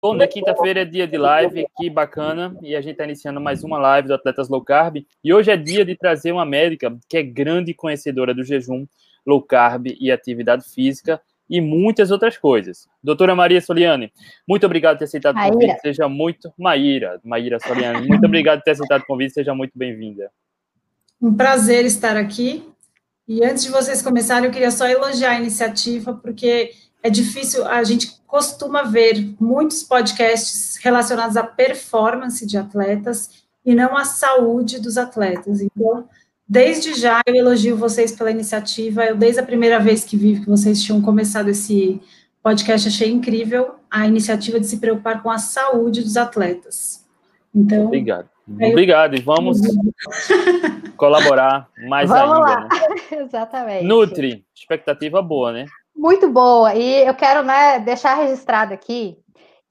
Toda quinta-feira é dia de live, que bacana. E a gente está iniciando mais uma live do Atletas Low Carb. E hoje é dia de trazer uma médica que é grande conhecedora do jejum, low carb e atividade física e muitas outras coisas. Doutora Maria Soliane, muito obrigado por ter aceitado o convite. Seja muito. Maíra, Maíra Soliane, muito obrigado por ter aceitado o convite. Seja muito bem-vinda. Um prazer estar aqui. E antes de vocês começarem, eu queria só elogiar a iniciativa, porque é difícil, a gente costuma ver muitos podcasts relacionados à performance de atletas e não à saúde dos atletas. Então, desde já eu elogio vocês pela iniciativa. Eu desde a primeira vez que vi que vocês tinham começado esse podcast achei incrível a iniciativa de se preocupar com a saúde dos atletas. Então, obrigado. Obrigado, e vamos colaborar mais vamos ainda. Lá. Né? Exatamente. Nutri, expectativa boa, né? Muito boa. E eu quero né, deixar registrado aqui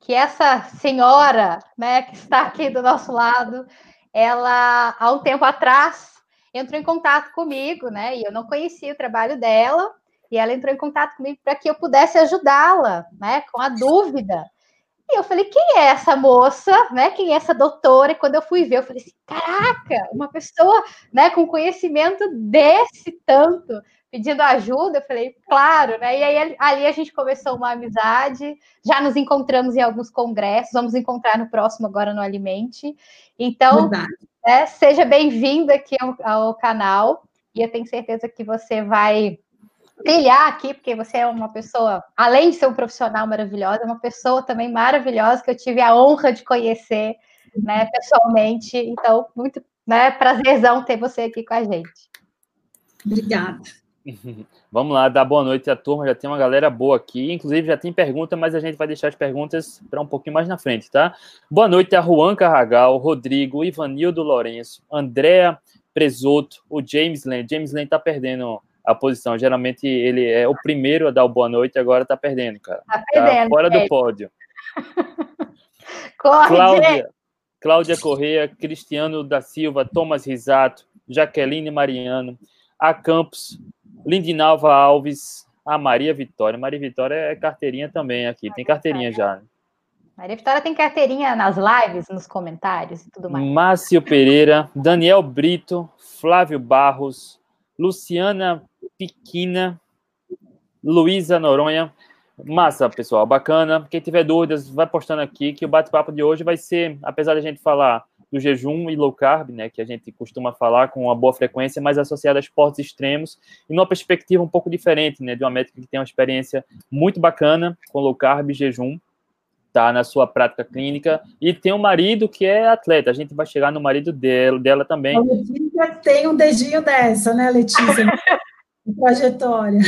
que essa senhora né, que está aqui do nosso lado, ela, há um tempo atrás, entrou em contato comigo, né? E eu não conhecia o trabalho dela, e ela entrou em contato comigo para que eu pudesse ajudá-la, né? Com a dúvida. E eu falei, quem é essa moça, né? Quem é essa doutora? E quando eu fui ver, eu falei assim, caraca, uma pessoa, né, com conhecimento desse tanto, pedindo ajuda, eu falei, claro, né? E aí ali a gente começou uma amizade, já nos encontramos em alguns congressos, vamos encontrar no próximo agora no Alimente. Então, né, seja bem-vindo aqui ao, ao, canal, e eu tenho certeza que você vai brilhar aqui, porque você é uma pessoa, além de ser um profissional maravilhosa, é uma pessoa também maravilhosa que eu tive a honra de conhecer, né, pessoalmente. Então, muito, né, prazerzão ter você aqui com a gente. Obrigada. Vamos lá, dar boa noite à turma. Já tem uma galera boa aqui. Inclusive, já tem pergunta, mas a gente vai deixar as perguntas para um pouquinho mais na frente, tá? Boa noite a Juan Carragal, Rodrigo, Ivanildo Lourenço, Andréa Presoto, o James Lane. James Lane tá perdendo a posição. Geralmente ele é o primeiro a dar o boa noite, agora tá perdendo, cara. Tá, tá perdendo, tá fora é. do pódio. Corre, Cláudia, Cláudia Correia, Cristiano da Silva, Thomas Risato, Jaqueline Mariano, a Campos, Lindinalva Alves, a Maria Vitória. Maria Vitória é carteirinha também aqui, tem carteirinha já. Né? Maria Vitória tem carteirinha nas lives, nos comentários e tudo mais. Márcio Pereira, Daniel Brito, Flávio Barros, Luciana Piquina, Luísa Noronha. Massa, pessoal, bacana. Quem tiver dúvidas, vai postando aqui que o bate-papo de hoje vai ser, apesar de a gente falar do jejum e low carb, né, que a gente costuma falar com uma boa frequência, mas associado a esportes extremos e numa perspectiva um pouco diferente, né, de uma médica que tem uma experiência muito bacana com low carb e jejum, tá na sua prática clínica e tem um marido que é atleta. A gente vai chegar no marido dela, dela também. A Letícia tem um dedinho dessa, né, Letícia? trajetória.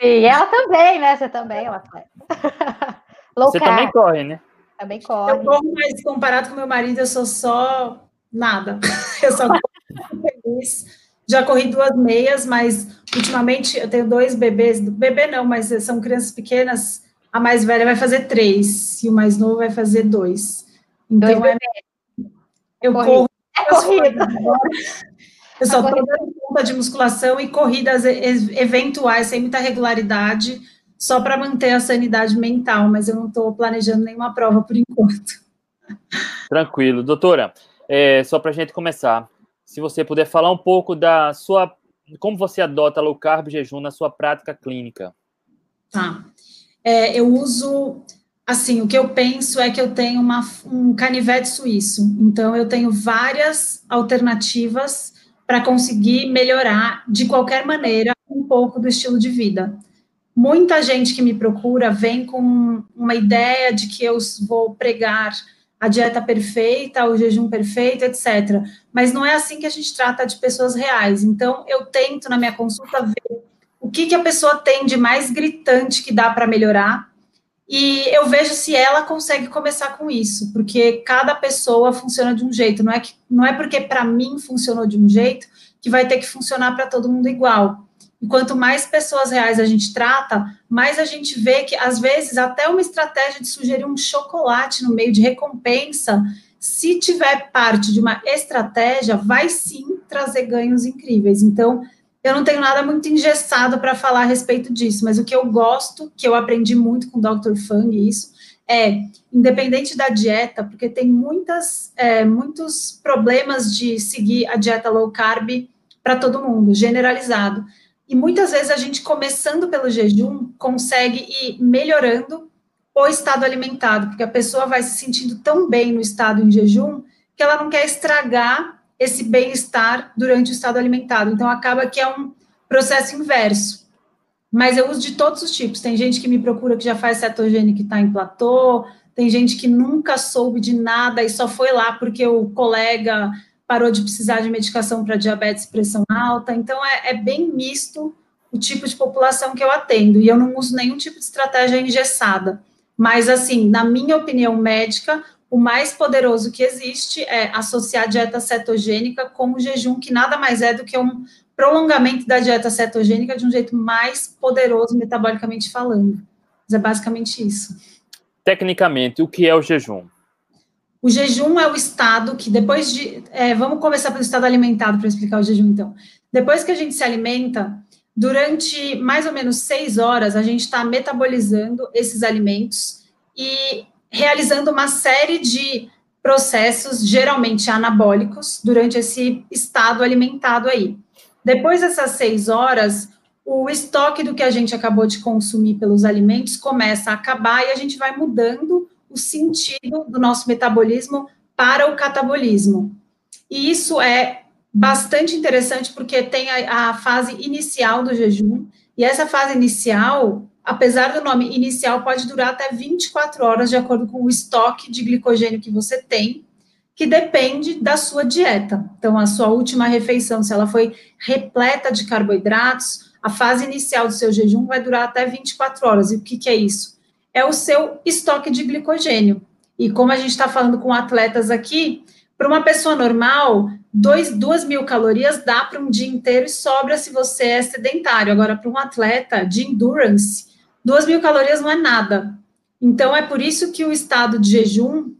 E ela também, né? Você também é atleta. Você também corre, né? Também corre. Eu corro, mas comparado com meu marido, eu sou só nada. Eu só corro feliz. Já corri duas meias, mas ultimamente eu tenho dois bebês. Bebê não, mas são crianças pequenas. A mais velha vai fazer três e o mais novo vai fazer dois. Então dois é, eu corro. corro. É corrida. Eu só estou dando conta de musculação e corridas eventuais, sem muita regularidade só para manter a sanidade mental, mas eu não estou planejando nenhuma prova por enquanto. Tranquilo. Doutora, é, só para a gente começar, se você puder falar um pouco da sua. Como você adota low carb jejum na sua prática clínica? Tá. É, eu uso. Assim, o que eu penso é que eu tenho uma, um canivete suíço. Então, eu tenho várias alternativas para conseguir melhorar, de qualquer maneira, um pouco do estilo de vida muita gente que me procura vem com uma ideia de que eu vou pregar a dieta perfeita, o jejum perfeito, etc. Mas não é assim que a gente trata de pessoas reais. Então, eu tento, na minha consulta, ver o que, que a pessoa tem de mais gritante que dá para melhorar. E eu vejo se ela consegue começar com isso, porque cada pessoa funciona de um jeito. Não é, que, não é porque para mim funcionou de um jeito que vai ter que funcionar para todo mundo igual. E quanto mais pessoas reais a gente trata, mais a gente vê que, às vezes, até uma estratégia de sugerir um chocolate no meio de recompensa, se tiver parte de uma estratégia, vai sim trazer ganhos incríveis. Então, eu não tenho nada muito engessado para falar a respeito disso, mas o que eu gosto, que eu aprendi muito com o Dr. Fang, isso, é, independente da dieta, porque tem muitas, é, muitos problemas de seguir a dieta low carb para todo mundo, generalizado. E muitas vezes a gente, começando pelo jejum, consegue ir melhorando o estado alimentado, porque a pessoa vai se sentindo tão bem no estado em jejum que ela não quer estragar esse bem-estar durante o estado alimentado. Então, acaba que é um processo inverso. Mas eu uso de todos os tipos. Tem gente que me procura que já faz cetogênico que está em platô, tem gente que nunca soube de nada e só foi lá porque o colega parou de precisar de medicação para diabetes e pressão alta. Então, é, é, bem misto o tipo de população que eu atendo. E eu não uso nenhum tipo de estratégia engessada. Mas, assim, na minha opinião médica, o mais poderoso que existe é associar a dieta cetogênica com o jejum, que nada mais é do que um prolongamento da dieta cetogênica de um jeito mais poderoso metabolicamente falando. Mas é basicamente isso. Tecnicamente, o que é o jejum? O jejum é o estado que depois de. É, vamos começar pelo estado alimentado para explicar o jejum, então. Depois que a gente se alimenta, durante mais ou menos seis horas, a gente está metabolizando esses alimentos e realizando uma série de processos, geralmente anabólicos, durante esse estado alimentado aí. Depois dessas seis horas, o estoque do que a gente acabou de consumir pelos alimentos começa a acabar e a gente vai mudando o sentido do nosso metabolismo para o catabolismo. E isso é bastante interessante porque tem a, a fase inicial do jejum, e essa fase inicial apesar do nome inicial, pode durar até 24 horas, de acordo com o estoque de glicogênio que você tem, que depende da sua dieta. Então, a sua última refeição, se ela foi repleta de carboidratos, a fase inicial do seu jejum vai durar até 24 horas. E o que, que é isso? É o seu estoque de glicogênio. E como a gente está falando com atletas aqui, para uma pessoa normal, dois, duas mil calorias dá para um dia inteiro e sobra se você é sedentário. Agora, para um atleta de endurance, duas mil calorias não é nada. Então, é por isso que o estado de jejum,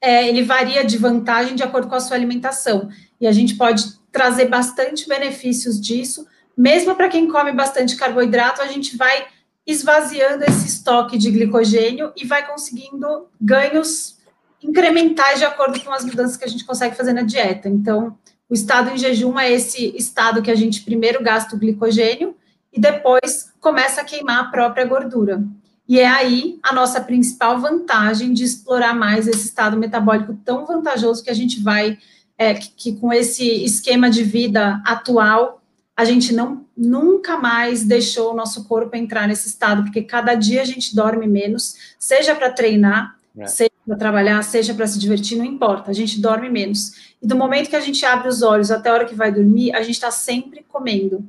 é, ele varia de vantagem de acordo com a sua alimentação. E a gente pode trazer bastante benefícios disso, mesmo para quem come bastante carboidrato, a gente vai esvaziando esse estoque de glicogênio e vai conseguindo ganhos incrementais de acordo com as mudanças que a gente consegue fazer na dieta. Então, o estado em jejum é esse estado que a gente primeiro gasta o glicogênio e depois começa a queimar a própria gordura. E é aí a nossa principal vantagem de explorar mais esse estado metabólico tão vantajoso que a gente vai, é, que, que, com esse esquema de vida atual, a gente não nunca mais deixou o nosso corpo entrar nesse estado, porque cada dia a gente dorme menos, seja para treinar, é. seja para trabalhar, seja para se divertir, não importa, a gente dorme menos. E do momento que a gente abre os olhos até a hora que vai dormir, a gente está sempre comendo.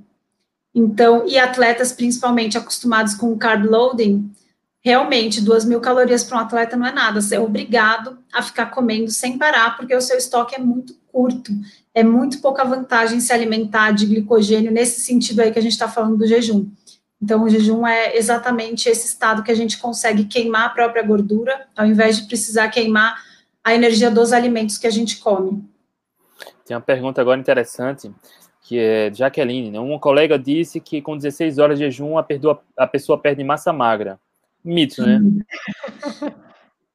Então, e atletas principalmente acostumados com o carb loading, realmente, duas mil calorias para um atleta não é nada. Você é obrigado a ficar comendo sem parar, porque o seu estoque é muito curto. É muito pouca vantagem se alimentar de glicogênio nesse sentido aí que a gente está falando do jejum. Então, o jejum é exatamente esse estado que a gente consegue queimar a própria gordura, ao invés de precisar queimar a energia dos alimentos que a gente come. Tem uma pergunta agora interessante que é Jaqueline, né? Uma colega disse que com 16 horas de jejum a, perdoa, a pessoa perde massa magra. Mito, né?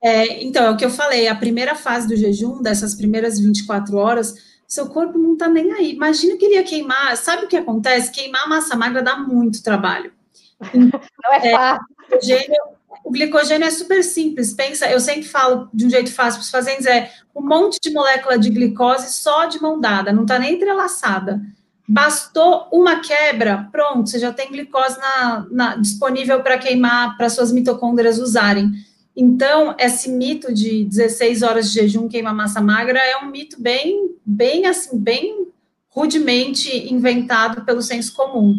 É, então, é o que eu falei, a primeira fase do jejum, dessas primeiras 24 horas, seu corpo não tá nem aí. Imagina que ele ia queimar, sabe o que acontece? Queimar massa magra dá muito trabalho. Não é, é fácil. O glicogênio, o glicogênio é super simples. Pensa, eu sempre falo de um jeito fácil para os fazendeiros, é um monte de molécula de glicose só de mão dada, não tá nem entrelaçada. Bastou uma quebra, pronto, você já tem glicose na, na, disponível para queimar, para suas mitocôndrias usarem. Então, esse mito de 16 horas de jejum queima massa magra é um mito bem, bem assim, bem rudemente inventado pelo senso comum,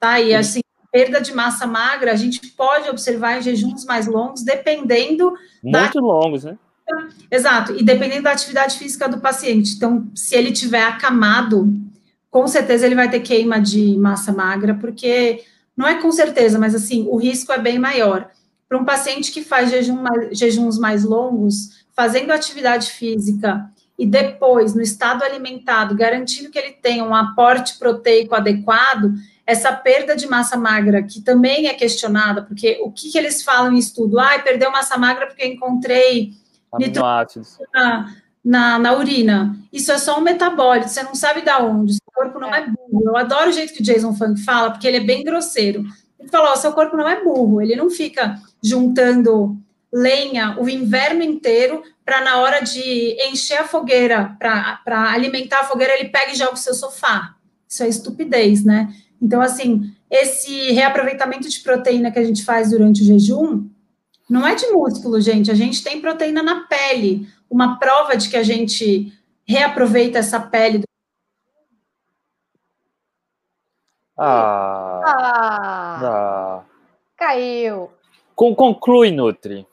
tá? E assim, perda de massa magra, a gente pode observar em jejuns mais longos, dependendo muito da... longos, né? Exato, e dependendo da atividade física do paciente. Então, se ele tiver acamado, com certeza ele vai ter queima de massa magra, porque não é com certeza, mas assim, o risco é bem maior. Para um paciente que faz jejum, jejuns mais longos, fazendo atividade física e depois no estado alimentado, garantindo que ele tenha um aporte proteico adequado, essa perda de massa magra, que também é questionada, porque o que, que eles falam em estudo? Ah, perdeu massa magra porque encontrei aminoácidos na, na, na, urina. Isso é só um metabólito, você não sabe de onde, corpo não é. é burro. Eu adoro o jeito que o Jason Funk fala, porque ele é bem grosseiro. Ele falou: seu corpo não é burro, ele não fica juntando lenha o inverno inteiro para na hora de encher a fogueira, para alimentar a fogueira, ele pega e joga o seu sofá. Isso é estupidez, né? Então, assim, esse reaproveitamento de proteína que a gente faz durante o jejum não é de músculo, gente. A gente tem proteína na pele. Uma prova de que a gente reaproveita essa pele. Ah, ah, ah. Caiu. Com, conclui, Nutri.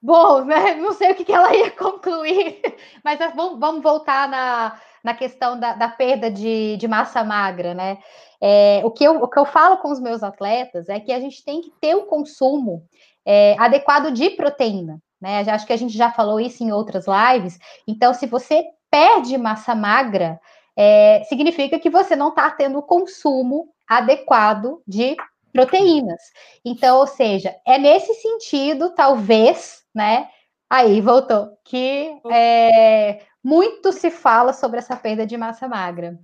Bom, né? Não sei o que, que ela ia concluir, mas vamos, vamos voltar na, na questão da, da perda de, de, massa magra, né? É, o, que eu, o que eu falo com os meus atletas é que a gente tem que ter o consumo é, adequado de proteína, né? Acho que a gente já falou isso em outras lives. Então, se você perde massa magra, é, significa que você não está tendo o consumo adequado de proteínas. Então, ou seja, é nesse sentido, talvez, né? Aí voltou que é, muito se fala sobre essa perda de massa magra.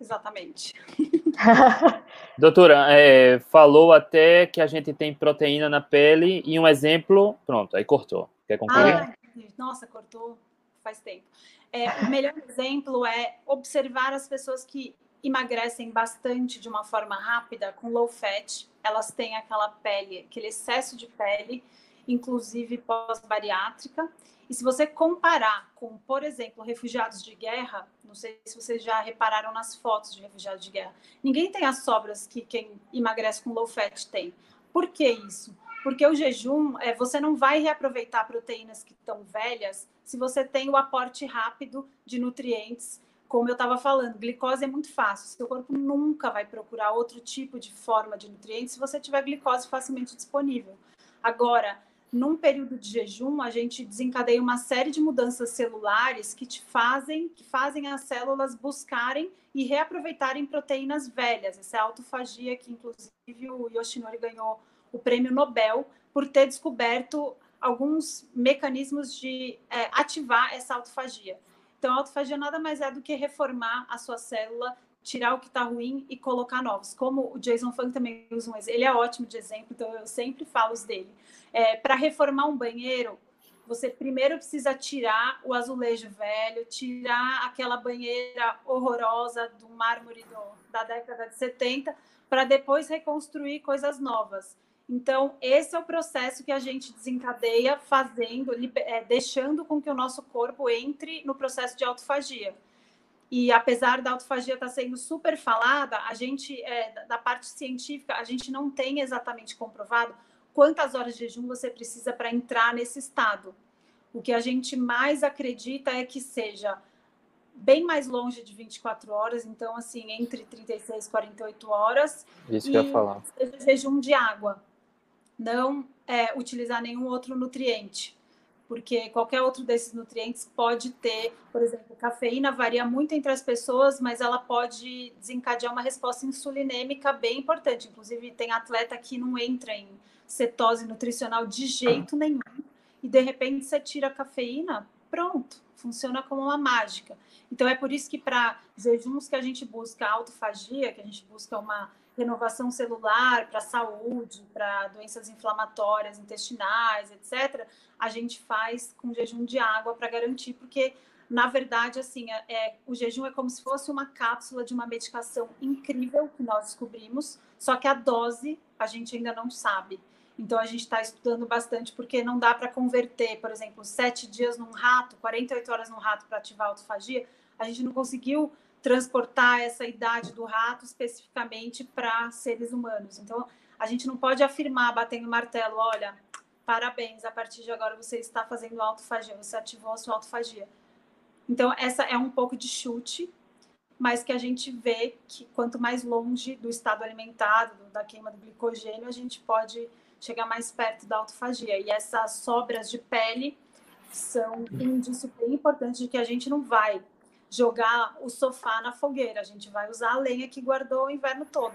Exatamente. Doutora, é, falou até que a gente tem proteína na pele e um exemplo, pronto, aí cortou. Quer concluir? Ah, nossa, cortou faz tempo. É, o melhor exemplo é observar as pessoas que emagrecem bastante de uma forma rápida com low fat. Elas têm aquela pele, aquele excesso de pele inclusive pós-bariátrica. E se você comparar com, por exemplo, refugiados de guerra, não sei se vocês já repararam nas fotos de refugiados de guerra, ninguém tem as sobras que quem emagrece com low fat tem. Por que isso? Porque o jejum, é, você não vai reaproveitar proteínas que estão velhas se você tem o aporte rápido de nutrientes. Como eu estava falando, glicose é muito fácil. Seu corpo nunca vai procurar outro tipo de forma de nutrientes se você tiver glicose facilmente disponível. Agora, num período de jejum, a gente desencadeia uma série de mudanças celulares que te fazem, que fazem as células buscarem e reaproveitarem proteínas velhas. Essa é a autofagia que, inclusive, o Yoshinori ganhou o prêmio Nobel por ter descoberto alguns mecanismos de é, ativar essa autofagia. Então, a autofagia nada mais é do que reformar a sua célula tirar o que está ruim e colocar novos. Como o Jason Funk também usa um ele é ótimo de exemplo, então eu sempre falo os dele. É, Para reformar um banheiro, você primeiro precisa tirar o azulejo velho, tirar aquela banheira horrorosa do mármore do, da década de 70, para depois reconstruir coisas novas. Então, esse é o processo que a gente desencadeia fazendo, é, deixando com que o nosso corpo entre no processo de autofagia. E apesar da autofagia estar tá sendo super falada, a gente, é, da parte científica, a gente não tem exatamente comprovado quantas horas de jejum você precisa para entrar nesse estado. O que a gente mais acredita é que seja bem mais longe de 24 horas, então, assim, entre 36 e 48 horas. Isso e que eu ia falar. Seja jejum de água. Não é, utilizar nenhum outro nutriente porque qualquer outro desses nutrientes pode ter, por exemplo, cafeína varia muito entre as pessoas, mas ela pode desencadear uma resposta insulinêmica bem importante. Inclusive, tem atleta que não entra em cetose nutricional de jeito nenhum, e de repente você tira a cafeína, pronto, funciona como uma mágica. Então, é por isso que para jejuns que a gente busca autofagia, que a gente busca uma renovação celular, para saúde, para doenças inflamatórias intestinais, etc., a gente faz com jejum de água para garantir, porque na verdade, assim, é, é, o jejum é como se fosse uma cápsula de uma medicação incrível que nós descobrimos, só que a dose a gente ainda não sabe. Então a gente está estudando bastante porque não dá para converter, por exemplo, sete dias num rato, 48 horas num rato para ativar a autofagia. A gente não conseguiu transportar essa idade do rato especificamente para seres humanos. Então, a gente não pode afirmar, batendo martelo, olha, parabéns, a partir de agora você está fazendo autofagia, você ativou a sua autofagia. Então, essa é um pouco de chute, mas que a gente vê que quanto mais longe do estado alimentado, da queima do glicogênio, a gente pode chegar mais perto da autofagia. E essas sobras de pele são um indício bem importante de que a gente não vai jogar o sofá na fogueira, a gente vai usar a lenha que guardou o inverno todo.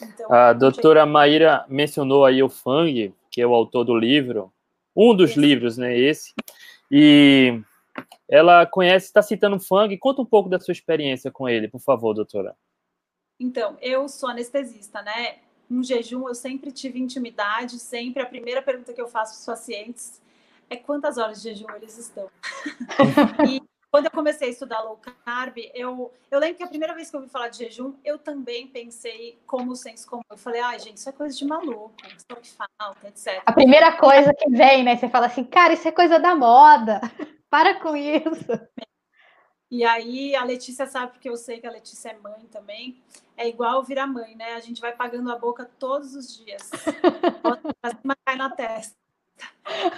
Então, a doutora Maíra mencionou aí o Fang, que é o autor do livro, um dos esse. livros, né, esse, e ela conhece, está citando o Fang, conta um pouco da sua experiência com ele, por favor, doutora. Então, eu sou anestesista, né, um jejum eu sempre tive intimidade, sempre a primeira pergunta que eu faço para os pacientes é quantas horas de jejum eles estão. e quando eu comecei a estudar low carb, eu, eu lembro que a primeira vez que eu ouvi falar de jejum, eu também pensei como senso comum. Eu falei, ah, gente, isso é coisa de maluco, isso é o que falta, etc. A primeira coisa que vem, né? Você fala assim, cara, isso é coisa da moda. Para com isso. E aí a Letícia sabe, porque eu sei que a Letícia é mãe também. É igual virar mãe, né? A gente vai pagando a boca todos os dias. Pra cai na testa.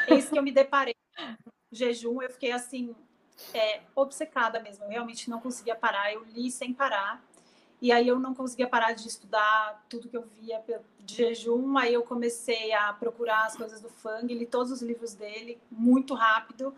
É isso que eu me deparei. O jejum, eu fiquei assim, é, obcecada mesmo. Eu realmente não conseguia parar. Eu li sem parar. E aí eu não conseguia parar de estudar tudo que eu via de jejum. Aí eu comecei a procurar as coisas do Fang, li todos os livros dele muito rápido.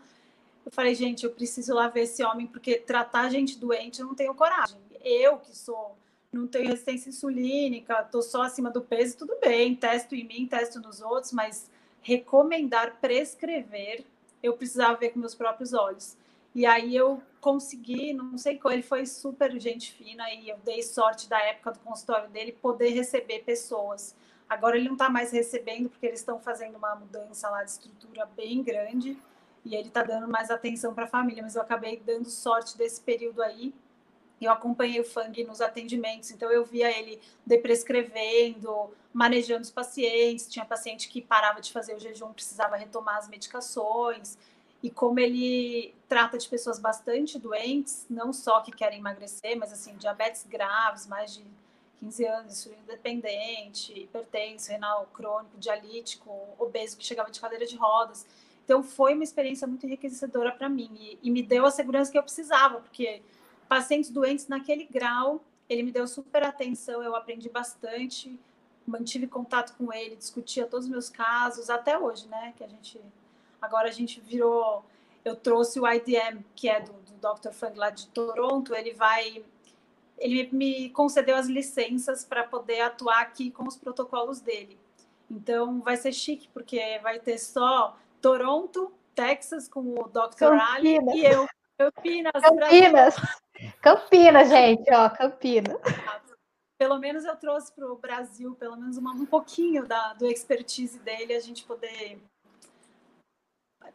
Eu falei, gente, eu preciso lá ver esse homem, porque tratar gente doente eu não tenho coragem. Eu que sou, não tenho resistência insulínica, tô só acima do peso, tudo bem, testo em mim, testo nos outros, mas recomendar, prescrever, eu precisava ver com meus próprios olhos. E aí eu consegui, não sei como, ele foi super gente fina e eu dei sorte da época do consultório dele poder receber pessoas. Agora ele não está mais recebendo porque eles estão fazendo uma mudança lá de estrutura bem grande e ele está dando mais atenção para a família, mas eu acabei dando sorte desse período aí. Eu acompanhei o Fang nos atendimentos, então eu via ele deprescrevendo, manejando os pacientes. Tinha paciente que parava de fazer o jejum, precisava retomar as medicações e como ele trata de pessoas bastante doentes, não só que querem emagrecer, mas assim, diabetes graves, mais de 15 anos, insulina dependente, hipertenso, renal crônico, dialítico, obeso que chegava de cadeira de rodas. Então foi uma experiência muito enriquecedora para mim e, e me deu a segurança que eu precisava, porque pacientes doentes naquele grau, ele me deu super atenção, eu aprendi bastante, mantive contato com ele, discutia todos os meus casos, até hoje, né, que a gente Agora a gente virou. Eu trouxe o IDM, que é do, do Dr. Fang lá de Toronto, ele vai. Ele me concedeu as licenças para poder atuar aqui com os protocolos dele. Então vai ser chique, porque vai ter só Toronto, Texas, com o Dr. Ali e eu. Campinas. Campinas. Campinas, gente, ó, Campinas. Pelo menos eu trouxe para o Brasil, pelo menos uma, um pouquinho da, do expertise dele, a gente poder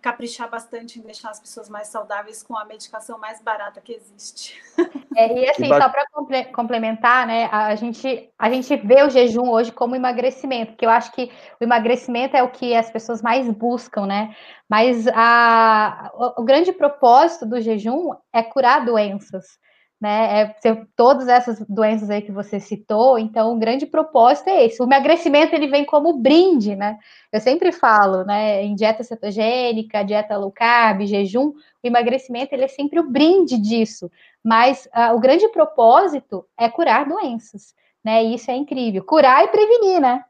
caprichar bastante em deixar as pessoas mais saudáveis com a medicação mais barata que existe. É, e assim, só para complementar, né, a gente, a gente vê o jejum hoje como emagrecimento, porque eu acho que o emagrecimento é o que as pessoas mais buscam, né? Mas a, o, o grande propósito do jejum é curar doenças né? É, todas essas doenças aí que você citou, então o grande propósito é esse. O emagrecimento ele vem como brinde, né? Eu sempre falo, né? Em dieta cetogênica, dieta low carb, jejum, o emagrecimento ele é sempre o brinde disso. Mas uh, o grande propósito é curar doenças, né? E isso é incrível. Curar e prevenir, né?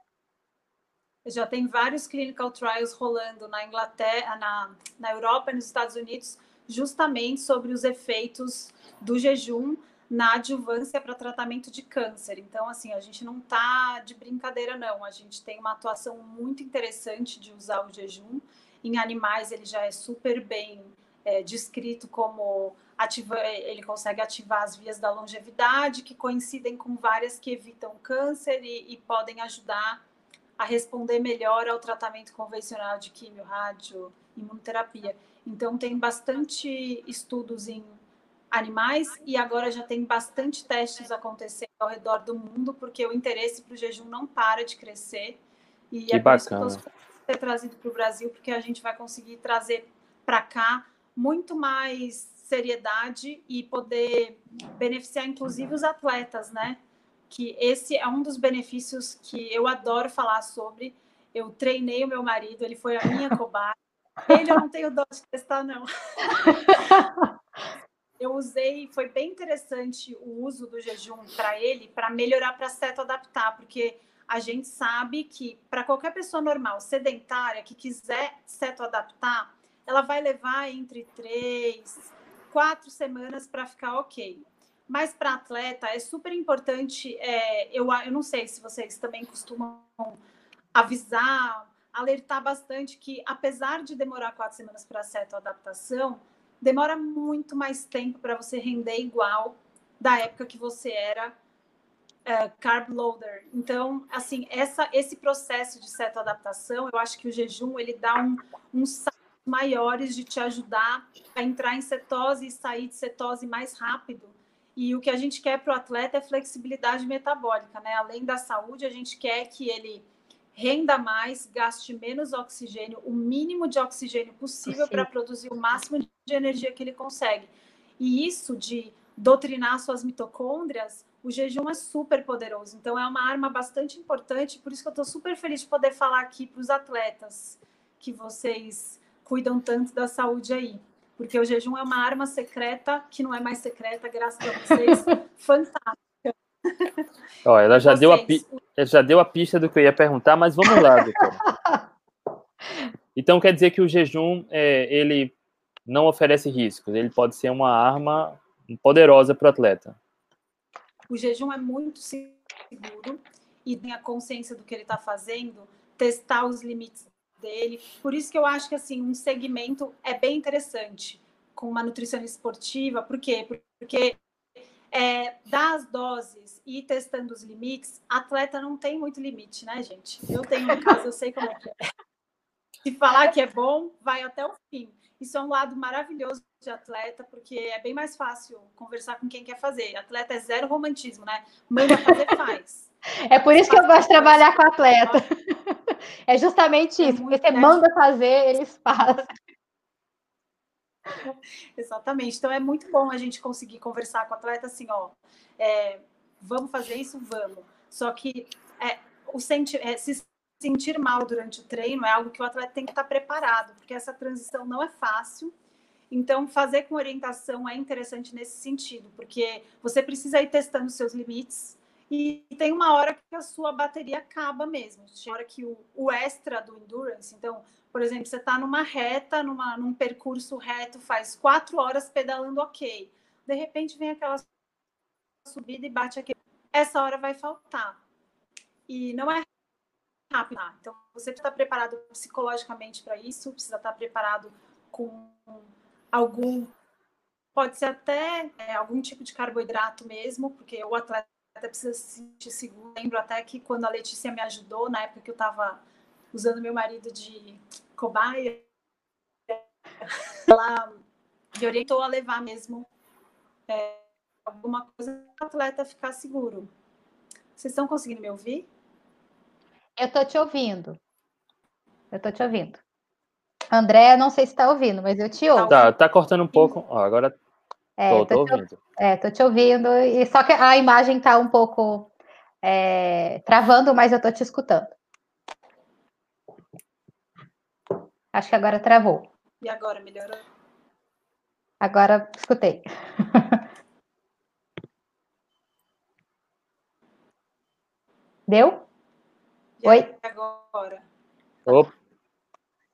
Já tem vários clinical trials rolando na Inglaterra, na, na Europa e nos Estados Unidos, justamente sobre os efeitos do jejum na adjuvância para tratamento de câncer. Então, assim, a gente não está de brincadeira, não. A gente tem uma atuação muito interessante de usar o jejum. Em animais, ele já é super bem é, descrito como ativa, ele consegue ativar as vias da longevidade, que coincidem com várias que evitam câncer e, e podem ajudar a responder melhor ao tratamento convencional de quimio, rádio, imunoterapia. Então, tem bastante estudos em animais e agora já tem bastante testes acontecendo ao redor do mundo, porque o interesse para o jejum não para de crescer. E que é bacana. por isso que ser trazido para o Brasil, porque a gente vai conseguir trazer para cá muito mais seriedade e poder beneficiar, inclusive, os atletas, né? Que esse é um dos benefícios que eu adoro falar sobre. Eu treinei o meu marido, ele foi a minha cobaia. Ele eu não tenho dó de testar, não. eu usei, foi bem interessante o uso do jejum para ele, para melhorar para ceto adaptar, porque a gente sabe que para qualquer pessoa normal, sedentária, que quiser ceto adaptar, ela vai levar entre três, quatro semanas para ficar ok. Mas para atleta é super importante. É, eu, eu não sei se vocês também costumam avisar, alertar bastante que, apesar de demorar quatro semanas para a adaptação, demora muito mais tempo para você render igual da época que você era uh, carb loader. Então, assim, essa, esse processo de adaptação, eu acho que o jejum ele dá um, um maiores de te ajudar a entrar em cetose e sair de cetose mais rápido. E o que a gente quer para o atleta é flexibilidade metabólica, né? Além da saúde, a gente quer que ele renda mais, gaste menos oxigênio, o mínimo de oxigênio possível para produzir o máximo de energia que ele consegue. E isso de doutrinar suas mitocôndrias, o jejum é super poderoso. Então, é uma arma bastante importante. Por isso que eu estou super feliz de poder falar aqui para os atletas que vocês cuidam tanto da saúde aí. Porque o jejum é uma arma secreta, que não é mais secreta, graças a vocês. Fantástica. Ó, ela já deu, a já deu a pista do que eu ia perguntar, mas vamos lá, doutor. Então quer dizer que o jejum é, ele não oferece riscos, ele pode ser uma arma poderosa para o atleta. O jejum é muito seguro e tem a consciência do que ele está fazendo, testar os limites dele. Por isso que eu acho que assim um segmento é bem interessante com uma nutricionista esportiva. Por quê? Porque é, dar as doses e ir testando os limites, atleta não tem muito limite, né, gente? Eu tenho em casa, eu sei como é que é. Se falar que é bom, vai até o fim. Isso é um lado maravilhoso de atleta, porque é bem mais fácil conversar com quem quer fazer. Atleta é zero romantismo, né? Manda fazer, faz. É por isso que eu gosto de trabalhar com atleta. É justamente é isso, porque você manda fazer, eles fazem. Exatamente. Então é muito bom a gente conseguir conversar com o atleta assim, ó, é, vamos fazer isso, vamos. Só que é, o senti é, se sentir mal durante o treino é algo que o atleta tem que estar preparado, porque essa transição não é fácil. Então, fazer com orientação é interessante nesse sentido, porque você precisa ir testando seus limites e tem uma hora que a sua bateria acaba mesmo. Tem hora que o, o extra do endurance, então, por exemplo, você está numa reta, numa, num percurso reto, faz quatro horas pedalando ok. De repente vem aquela subida e bate aqui. Essa hora vai faltar. E não é rápido. Tá? Então, você precisa estar preparado psicologicamente para isso, precisa estar preparado com algum. Pode ser até é, algum tipo de carboidrato mesmo, porque o atleta precisa se sentir seguro. Lembro até que quando a Letícia me ajudou, na época que eu estava usando meu marido de cobaia, ela me orientou a levar mesmo é, alguma coisa para o atleta ficar seguro. Vocês estão conseguindo me ouvir? Eu estou te ouvindo. Eu estou te ouvindo. André, não sei se está ouvindo, mas eu te ouço. Tá, tá cortando um pouco. Ó, agora é, tô, tô, tô te, ouvindo. É, tô te ouvindo. E só que a imagem está um pouco é, travando, mas eu estou te escutando. Acho que agora travou. E agora, melhorou? Agora escutei. Deu? E Oi? Agora. Opa.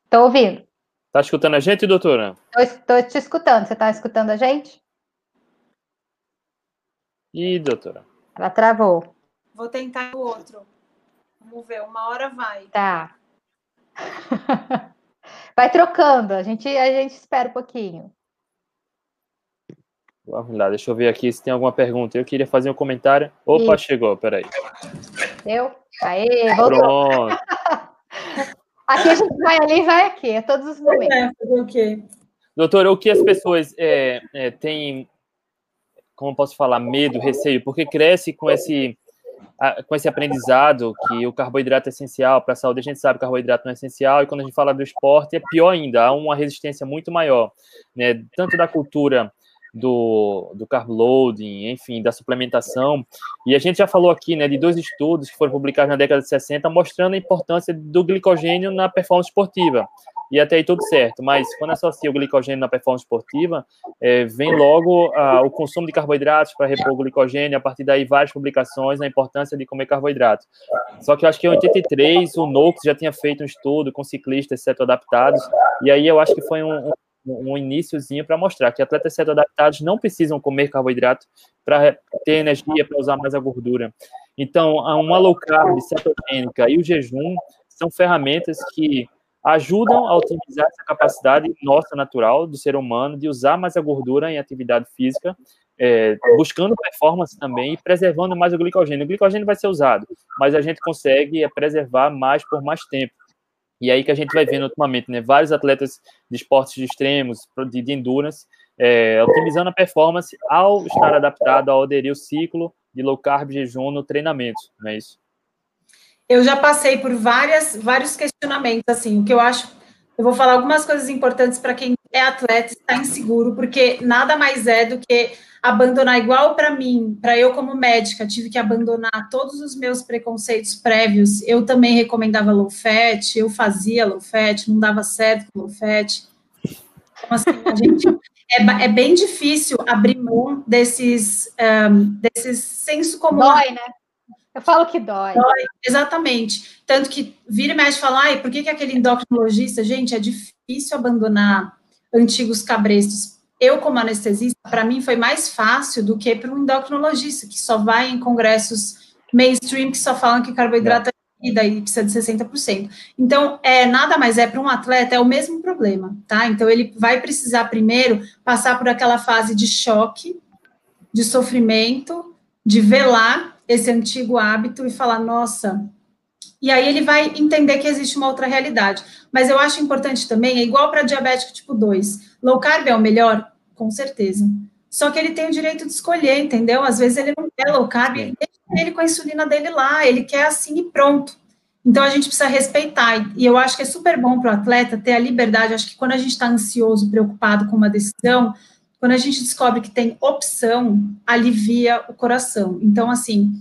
Tô ouvindo. Tá escutando a gente, doutora? Estou te escutando. Você está escutando a gente? Ih, doutora. Ela travou. Vou tentar o outro. Vamos ver, uma hora vai. Tá. Vai trocando, a gente, a gente espera um pouquinho. Vamos lá, deixa eu ver aqui se tem alguma pergunta. Eu queria fazer um comentário. Opa, Isso. chegou, peraí. Deu? Aê, voltou. Pronto. aqui a gente vai ali vai aqui, a todos os momentos. É, okay. Doutora, o que as pessoas é, é, têm, como posso falar, medo, receio? Porque cresce com esse com esse aprendizado que o carboidrato é essencial para a saúde, a gente sabe que o carboidrato não é essencial, e quando a gente fala do esporte, é pior ainda, há uma resistência muito maior, né? Tanto da cultura do, do carb loading, enfim, da suplementação. E a gente já falou aqui, né, de dois estudos que foram publicados na década de 60 mostrando a importância do glicogênio na performance esportiva e até aí tudo certo. Mas quando associa o glicogênio na performance esportiva, é, vem logo ah, o consumo de carboidratos para repor o glicogênio, a partir daí várias publicações na importância de comer carboidrato. Só que eu acho que em 83 o Noakes já tinha feito um estudo com ciclistas adaptados e aí eu acho que foi um, um iníciozinho para mostrar que atletas certo adaptados não precisam comer carboidrato para ter energia para usar mais a gordura. Então, uma low carb cetogênica e o jejum são ferramentas que ajudam a otimizar essa capacidade nossa natural do ser humano de usar mais a gordura em atividade física, é, buscando performance também e preservando mais o glicogênio. O glicogênio vai ser usado, mas a gente consegue é, preservar mais por mais tempo. E aí que a gente vai vendo ultimamente, né, vários atletas de esportes extremos, de, de endurance, é, otimizando a performance ao estar adaptado ao aderir o ciclo de low carb jejum no treinamento, não é isso? Eu já passei por várias, vários questionamentos, assim, o que eu acho, eu vou falar algumas coisas importantes para quem é atleta e está inseguro, porque nada mais é do que abandonar igual para mim, para eu como médica, tive que abandonar todos os meus preconceitos prévios. Eu também recomendava low fat, eu fazia low fat, não dava certo com low fat. Então, assim, a gente é, é bem difícil abrir mão desses, um, desses senso comum. Dói, né? Eu falo que dói. dói. Exatamente. Tanto que vira e mexe e fala, ai, por que, que aquele endocrinologista, gente, é difícil abandonar antigos cabrestos. Eu, como anestesista, para mim foi mais fácil do que para um endocrinologista, que só vai em congressos mainstream que só falam que carboidrato é e daí precisa de 60%. Então, é nada mais é para um atleta é o mesmo problema, tá? Então ele vai precisar primeiro passar por aquela fase de choque, de sofrimento, de velar esse antigo hábito e falar, nossa. E aí ele vai entender que existe uma outra realidade. Mas eu acho importante também, é igual para diabético tipo 2. Low carb é o melhor? Com certeza. Só que ele tem o direito de escolher, entendeu? Às vezes ele não quer low carb, deixa ele com a insulina dele lá, ele quer assim e pronto. Então a gente precisa respeitar. E eu acho que é super bom para o atleta ter a liberdade. Acho que quando a gente está ansioso, preocupado com uma decisão, quando a gente descobre que tem opção, alivia o coração. Então, assim,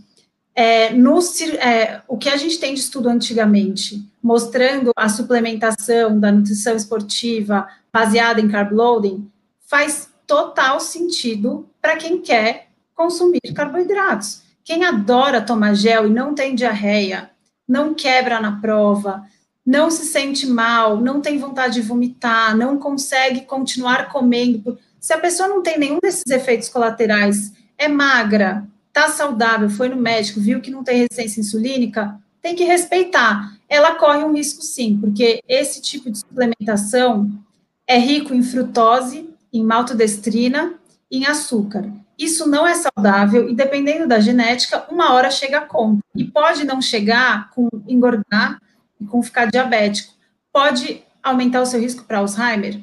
é, no, é, o que a gente tem de estudo antigamente, mostrando a suplementação da nutrição esportiva baseada em carb loading, faz total sentido para quem quer consumir carboidratos. Quem adora tomar gel e não tem diarreia, não quebra na prova, não se sente mal, não tem vontade de vomitar, não consegue continuar comendo se a pessoa não tem nenhum desses efeitos colaterais, é magra, tá saudável, foi no médico, viu que não tem resistência insulínica, tem que respeitar. Ela corre um risco sim, porque esse tipo de suplementação é rico em frutose, em maltodestrina, em açúcar. Isso não é saudável e dependendo da genética, uma hora chega a conta. E pode não chegar com engordar e com ficar diabético. Pode aumentar o seu risco para Alzheimer?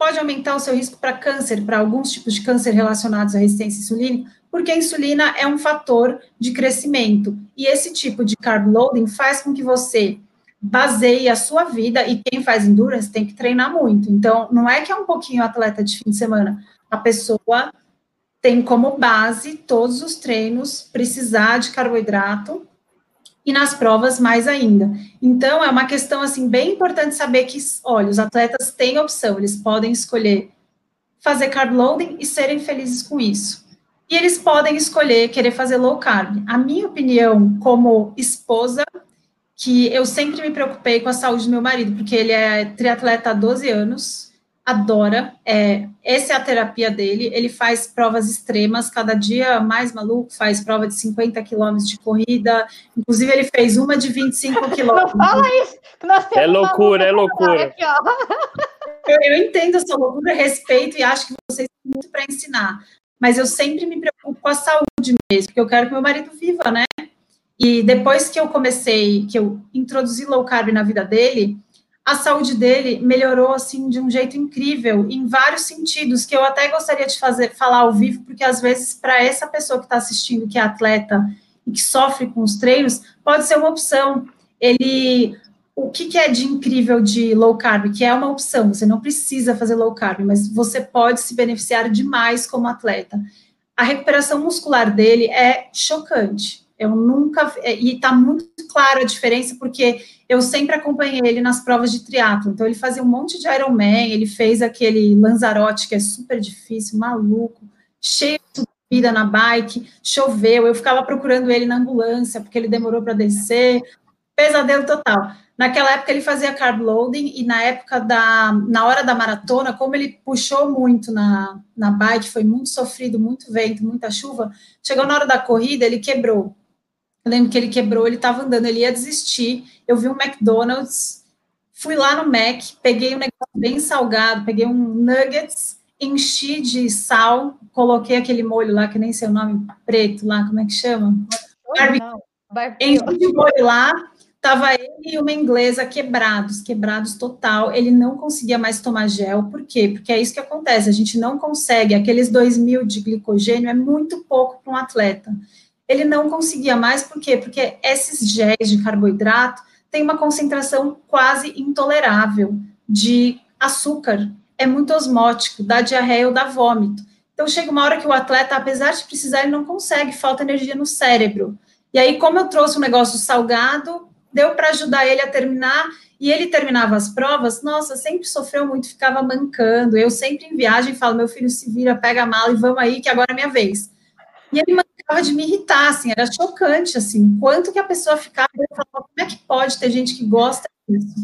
Pode aumentar o seu risco para câncer, para alguns tipos de câncer relacionados à resistência insulínica, porque a insulina é um fator de crescimento. E esse tipo de carb loading faz com que você baseie a sua vida, e quem faz endurance tem que treinar muito. Então, não é que é um pouquinho atleta de fim de semana. A pessoa tem como base todos os treinos precisar de carboidrato e nas provas mais ainda. Então, é uma questão, assim, bem importante saber que, olha, os atletas têm opção, eles podem escolher fazer carb loading e serem felizes com isso. E eles podem escolher querer fazer low carb. A minha opinião, como esposa, que eu sempre me preocupei com a saúde do meu marido, porque ele é triatleta há 12 anos, adora. É, essa é a terapia dele. Ele faz provas extremas, cada dia mais maluco, faz prova de 50 quilômetros de corrida. Inclusive, ele fez uma de 25 quilômetros. Não fala isso! É loucura, é loucura. Aqui, eu, eu, entendo a sua loucura, respeito e acho que vocês têm muito para ensinar. Mas eu sempre me preocupo com a saúde mesmo, porque eu quero que meu marido viva, né? E depois que eu comecei, que eu introduzi low carb na vida dele, a saúde dele melhorou assim de um jeito incrível, em vários sentidos, que eu até gostaria de fazer falar ao vivo, porque às vezes para essa pessoa que está assistindo, que é atleta e que sofre com os treinos, pode ser uma opção. Ele o que, que, é de incrível de low carb? Que é uma opção, você não precisa fazer low carb, mas você pode se beneficiar demais como atleta. A recuperação muscular dele é chocante. Eu nunca. É, e está muito clara a diferença, porque eu sempre acompanhei ele nas provas de triatlo. Então, ele fazia um monte de Ironman, ele fez aquele Lanzarote, que é super difícil, maluco, cheio de vida na bike, choveu, eu ficava procurando ele na ambulância, porque ele demorou para descer, pesadelo total. Naquela época ele fazia carb loading e na época da, na hora da maratona, como ele puxou muito na, na bike, foi muito sofrido, muito vento, muita chuva, chegou na hora da corrida, ele quebrou. Eu lembro que ele quebrou, ele estava andando, ele ia desistir. Eu vi um McDonald's, fui lá no Mac, peguei um negócio bem salgado, peguei um nuggets, enchi de sal, coloquei aquele molho lá, que nem sei o nome, preto lá, como é que chama? Enchi de molho lá, Tava ele e uma inglesa quebrados, quebrados total. Ele não conseguia mais tomar gel. Por quê? Porque é isso que acontece. A gente não consegue. Aqueles 2 mil de glicogênio é muito pouco para um atleta. Ele não conseguia mais. Por quê? Porque esses géis de carboidrato têm uma concentração quase intolerável de açúcar. É muito osmótico, dá diarreia ou dá vômito. Então chega uma hora que o atleta, apesar de precisar, ele não consegue, falta energia no cérebro. E aí, como eu trouxe um negócio salgado, deu para ajudar ele a terminar, e ele terminava as provas, nossa, sempre sofreu muito, ficava mancando, eu sempre em viagem falo, meu filho se vira, pega a mala e vamos aí, que agora é minha vez. E ele mancava de me irritar, assim, era chocante, assim, quanto que a pessoa ficava, eu falava, como é que pode ter gente que gosta disso?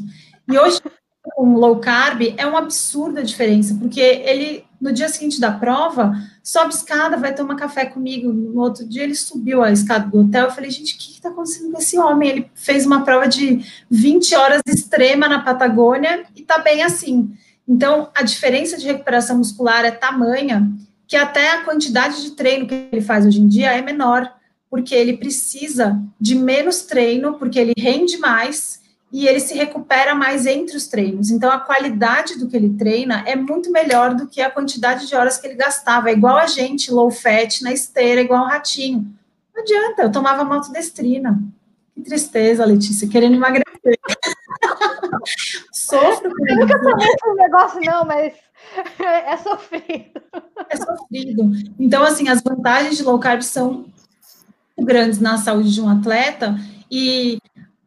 E hoje, com low carb, é um absurdo a diferença, porque ele, no dia seguinte da prova, sobe escada, vai tomar café comigo. No outro dia, ele subiu a escada do hotel. Eu falei, gente, o que está acontecendo com esse homem? Ele fez uma prova de 20 horas extrema na Patagônia e está bem assim. Então, a diferença de recuperação muscular é tamanha que até a quantidade de treino que ele faz hoje em dia é menor, porque ele precisa de menos treino, porque ele rende mais e ele se recupera mais entre os treinos. Então, a qualidade do que ele treina é muito melhor do que a quantidade de horas que ele gastava. É igual a gente, low fat, na esteira, igual um ratinho. Não adianta, eu tomava maltodestrina. Que tristeza, Letícia, querendo emagrecer. Sofro Eu nunca tomei esse negócio, não, mas é sofrido. É sofrido. Então, assim, as vantagens de low carb são grandes na saúde de um atleta e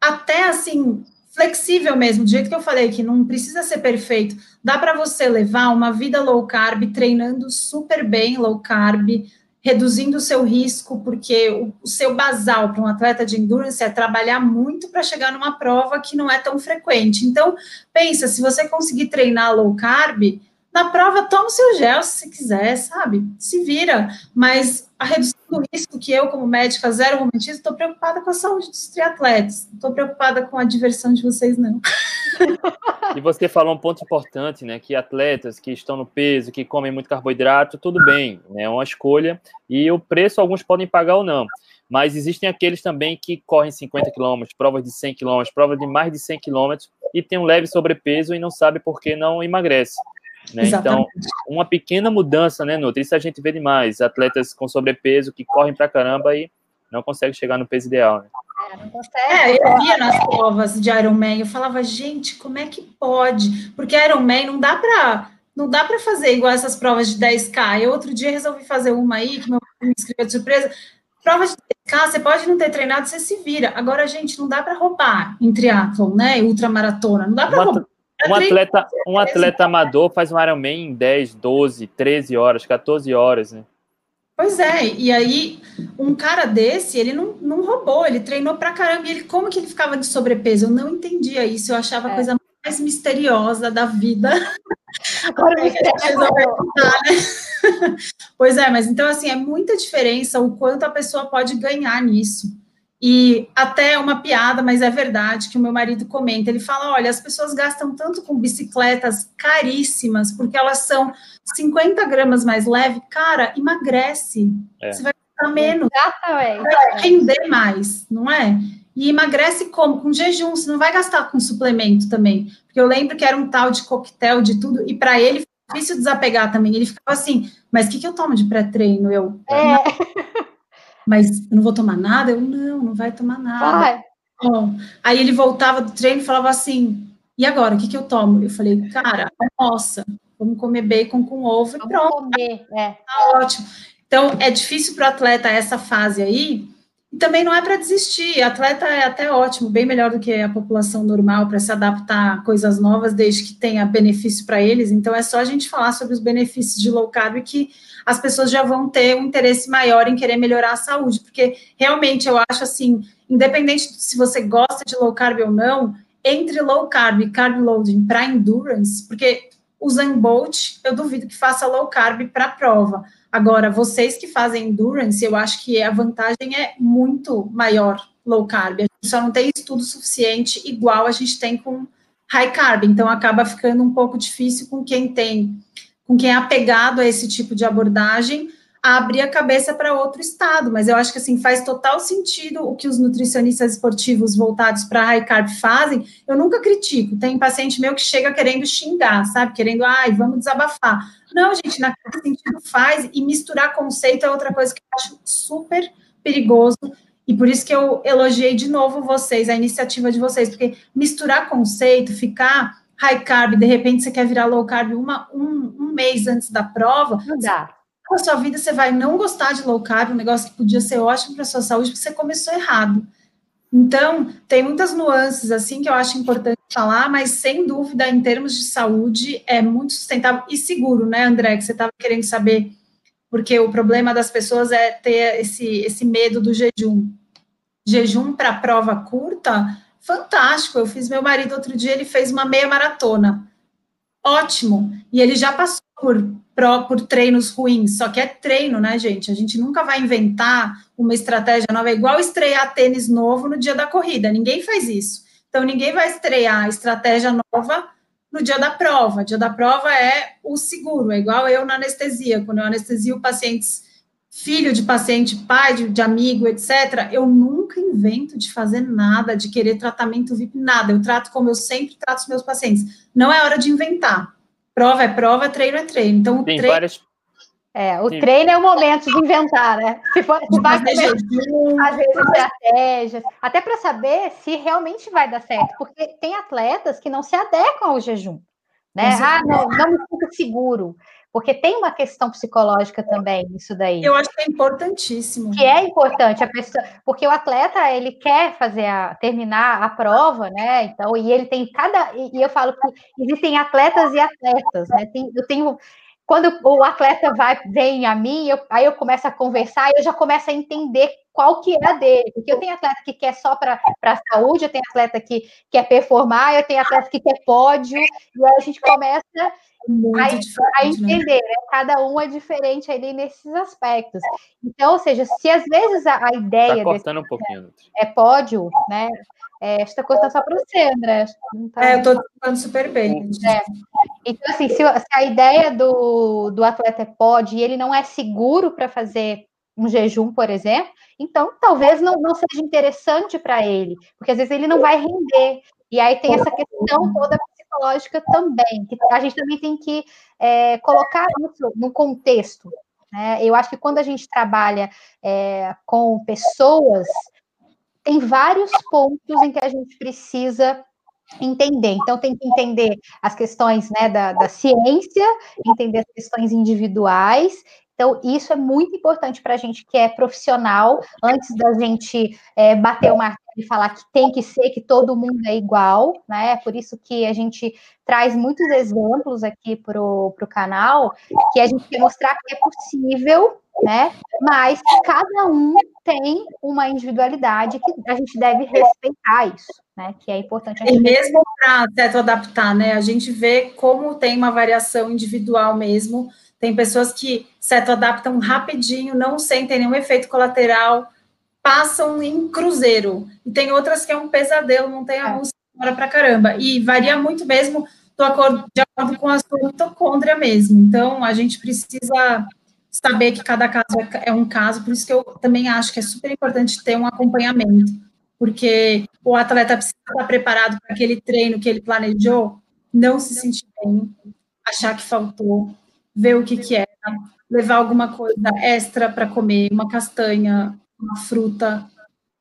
até assim flexível mesmo, do jeito que eu falei que não precisa ser perfeito. Dá para você levar uma vida low carb, treinando super bem low carb, reduzindo o seu risco, porque o, o seu basal para um atleta de endurance é trabalhar muito para chegar numa prova que não é tão frequente. Então, pensa, se você conseguir treinar low carb, na prova, toma o seu gel se você quiser, sabe? Se vira. Mas a redução do risco que eu, como médica zero romantista, estou preocupada com a saúde dos triatletas. Não estou preocupada com a diversão de vocês, não. E você falou um ponto importante, né? Que atletas que estão no peso, que comem muito carboidrato, tudo bem, né, é uma escolha. E o preço alguns podem pagar ou não. Mas existem aqueles também que correm 50 quilômetros, provas de 100 quilômetros, provas de mais de 100 quilômetros e tem um leve sobrepeso e não sabe por que não emagrece. Né? Então, uma pequena mudança, né, Nutri? Isso a gente vê demais. Atletas com sobrepeso que correm pra caramba e não conseguem chegar no peso ideal, né? É, não consegue. É, eu via nas provas de Ironman, eu falava, gente, como é que pode? Porque Ironman não dá para não dá para fazer igual essas provas de 10K. Eu outro dia resolvi fazer uma aí, que meu me inscreveu de surpresa. Prova de 10K, você pode não ter treinado, você se vira. Agora, gente, não dá para roubar em triatlon, né? Ultramaratona. Não dá para roubar. Um atleta, um atleta amador faz um Ironman em 10, 12, 13 horas, 14 horas, né? Pois é, e aí um cara desse, ele não, não roubou, ele treinou pra caramba, e ele, como que ele ficava de sobrepeso? Eu não entendia isso, eu achava é. a coisa mais misteriosa da vida. Agora é né? Pois é, mas então assim, é muita diferença o quanto a pessoa pode ganhar nisso. E até uma piada, mas é verdade, que o meu marido comenta. Ele fala: olha, as pessoas gastam tanto com bicicletas caríssimas, porque elas são 50 gramas mais leve. Cara, emagrece. É. Você vai gastar menos. Exatamente. Vai render mais, não é? E emagrece como? Com jejum, você não vai gastar com suplemento também. Porque eu lembro que era um tal de coquetel de tudo, e para ele foi difícil desapegar também. Ele ficava assim, mas o que, que eu tomo de pré-treino? Eu. É mas eu não vou tomar nada? Eu, não, não vai tomar nada. Vai. Bom, aí ele voltava do treino e falava assim, e agora, o que, que eu tomo? Eu falei, cara, nossa, vamos comer bacon com ovo e vamos pronto. Comer, é. Tá ótimo. Então, é difícil para o atleta essa fase aí, e também não é para desistir. Atleta é até ótimo, bem melhor do que a população normal para se adaptar a coisas novas, desde que tenha benefício para eles. Então, é só a gente falar sobre os benefícios de low carb que as pessoas já vão ter um interesse maior em querer melhorar a saúde, porque realmente eu acho assim, independente se você gosta de low carb ou não, entre low carb e carb loading para endurance, porque o Zen Bolt, eu duvido que faça low carb para prova. Agora, vocês que fazem endurance, eu acho que a vantagem é muito maior low carb. A gente só não tem estudo suficiente igual a gente tem com high carb, então acaba ficando um pouco difícil com quem tem, com quem é apegado a esse tipo de abordagem, abrir a cabeça para outro estado, mas eu acho que assim faz total sentido o que os nutricionistas esportivos voltados para high carb fazem. Eu nunca critico. Tem paciente meu que chega querendo xingar, sabe? Querendo, ai, vamos desabafar. Não, gente, naquele sentido faz e misturar conceito é outra coisa que eu acho super perigoso. E por isso que eu elogiei de novo vocês, a iniciativa de vocês, porque misturar conceito, ficar high carb, de repente você quer virar low carb uma, um, um mês antes da prova, não dá na sua vida você vai não gostar de low carb, um negócio que podia ser ótimo para sua saúde, porque você começou errado. Então, tem muitas nuances assim que eu acho importante falar, mas sem dúvida, em termos de saúde, é muito sustentável e seguro, né, André? Que você estava querendo saber, porque o problema das pessoas é ter esse, esse medo do jejum. Jejum para prova curta, fantástico. Eu fiz meu marido outro dia, ele fez uma meia maratona. Ótimo. E ele já passou por por treinos ruins, só que é treino, né, gente? A gente nunca vai inventar uma estratégia nova, é igual estrear tênis novo no dia da corrida, ninguém faz isso. Então, ninguém vai estrear estratégia nova no dia da prova. Dia da prova é o seguro, é igual eu na anestesia. Quando eu anestesio pacientes, filho de paciente, pai de, de amigo, etc., eu nunca invento de fazer nada, de querer tratamento VIP, nada. Eu trato como eu sempre trato os meus pacientes. Não é hora de inventar Prova é prova, treino é treino. Então, Tem treino... várias é, o Sim. treino é o momento de inventar, né? Se, for, se vai fazer estratégias, até para saber se realmente vai dar certo, porque tem atletas que não se adequam ao jejum, né? Ah, não, não me sinto seguro, porque tem uma questão psicológica também nisso daí. Eu acho que é importantíssimo. Que é importante a pessoa, porque o atleta ele quer fazer a, terminar a prova, né? Então, e ele tem cada e, e eu falo que existem atletas e atletas, né? Tem, eu tenho quando o atleta vai vem a mim, eu, aí eu começo a conversar, eu já começo a entender qual que é a dele, porque eu tenho atleta que quer só para a saúde, eu tenho atleta que quer performar, eu tenho atleta que quer pódio, e aí a gente começa a, a, né? entender, né? cada um é diferente ali nesses aspectos. Então, ou seja, se às vezes a, a ideia tá cortando desse, um pouquinho. é pódio, né? É, está cortando só para você, André. Tá... É, eu estou falando super bem. É. Então, assim, se, se, a ideia do, do atleta é pódio e ele não é seguro para fazer um jejum, por exemplo, então talvez não, não seja interessante para ele, porque às vezes ele não vai render. E aí tem essa questão toda psicológica também, que a gente também tem que é, colocar isso no contexto. Né? Eu acho que quando a gente trabalha é, com pessoas, tem vários pontos em que a gente precisa entender. Então, tem que entender as questões né, da, da ciência, entender as questões individuais então, isso é muito importante para a gente que é profissional, antes da gente é, bater o martelo e falar que tem que ser, que todo mundo é igual, né? Por isso que a gente traz muitos exemplos aqui para o canal, que a gente quer mostrar que é possível, né? Mas cada um tem uma individualidade que a gente deve respeitar isso, né? Que é importante. E mesmo para teto adaptar, né? A gente vê como tem uma variação individual mesmo tem pessoas que certo adaptam rapidinho, não sentem nenhum efeito colateral, passam em cruzeiro. E tem outras que é um pesadelo, não tem a luz é. para caramba. E varia muito mesmo do acordo, de acordo com a sua mitocôndria mesmo. Então, a gente precisa saber que cada caso é, é um caso, por isso que eu também acho que é super importante ter um acompanhamento, porque o atleta precisa estar preparado para aquele treino que ele planejou, não se sentir bem, achar que faltou, ver o que, que é, levar alguma coisa extra para comer, uma castanha, uma fruta,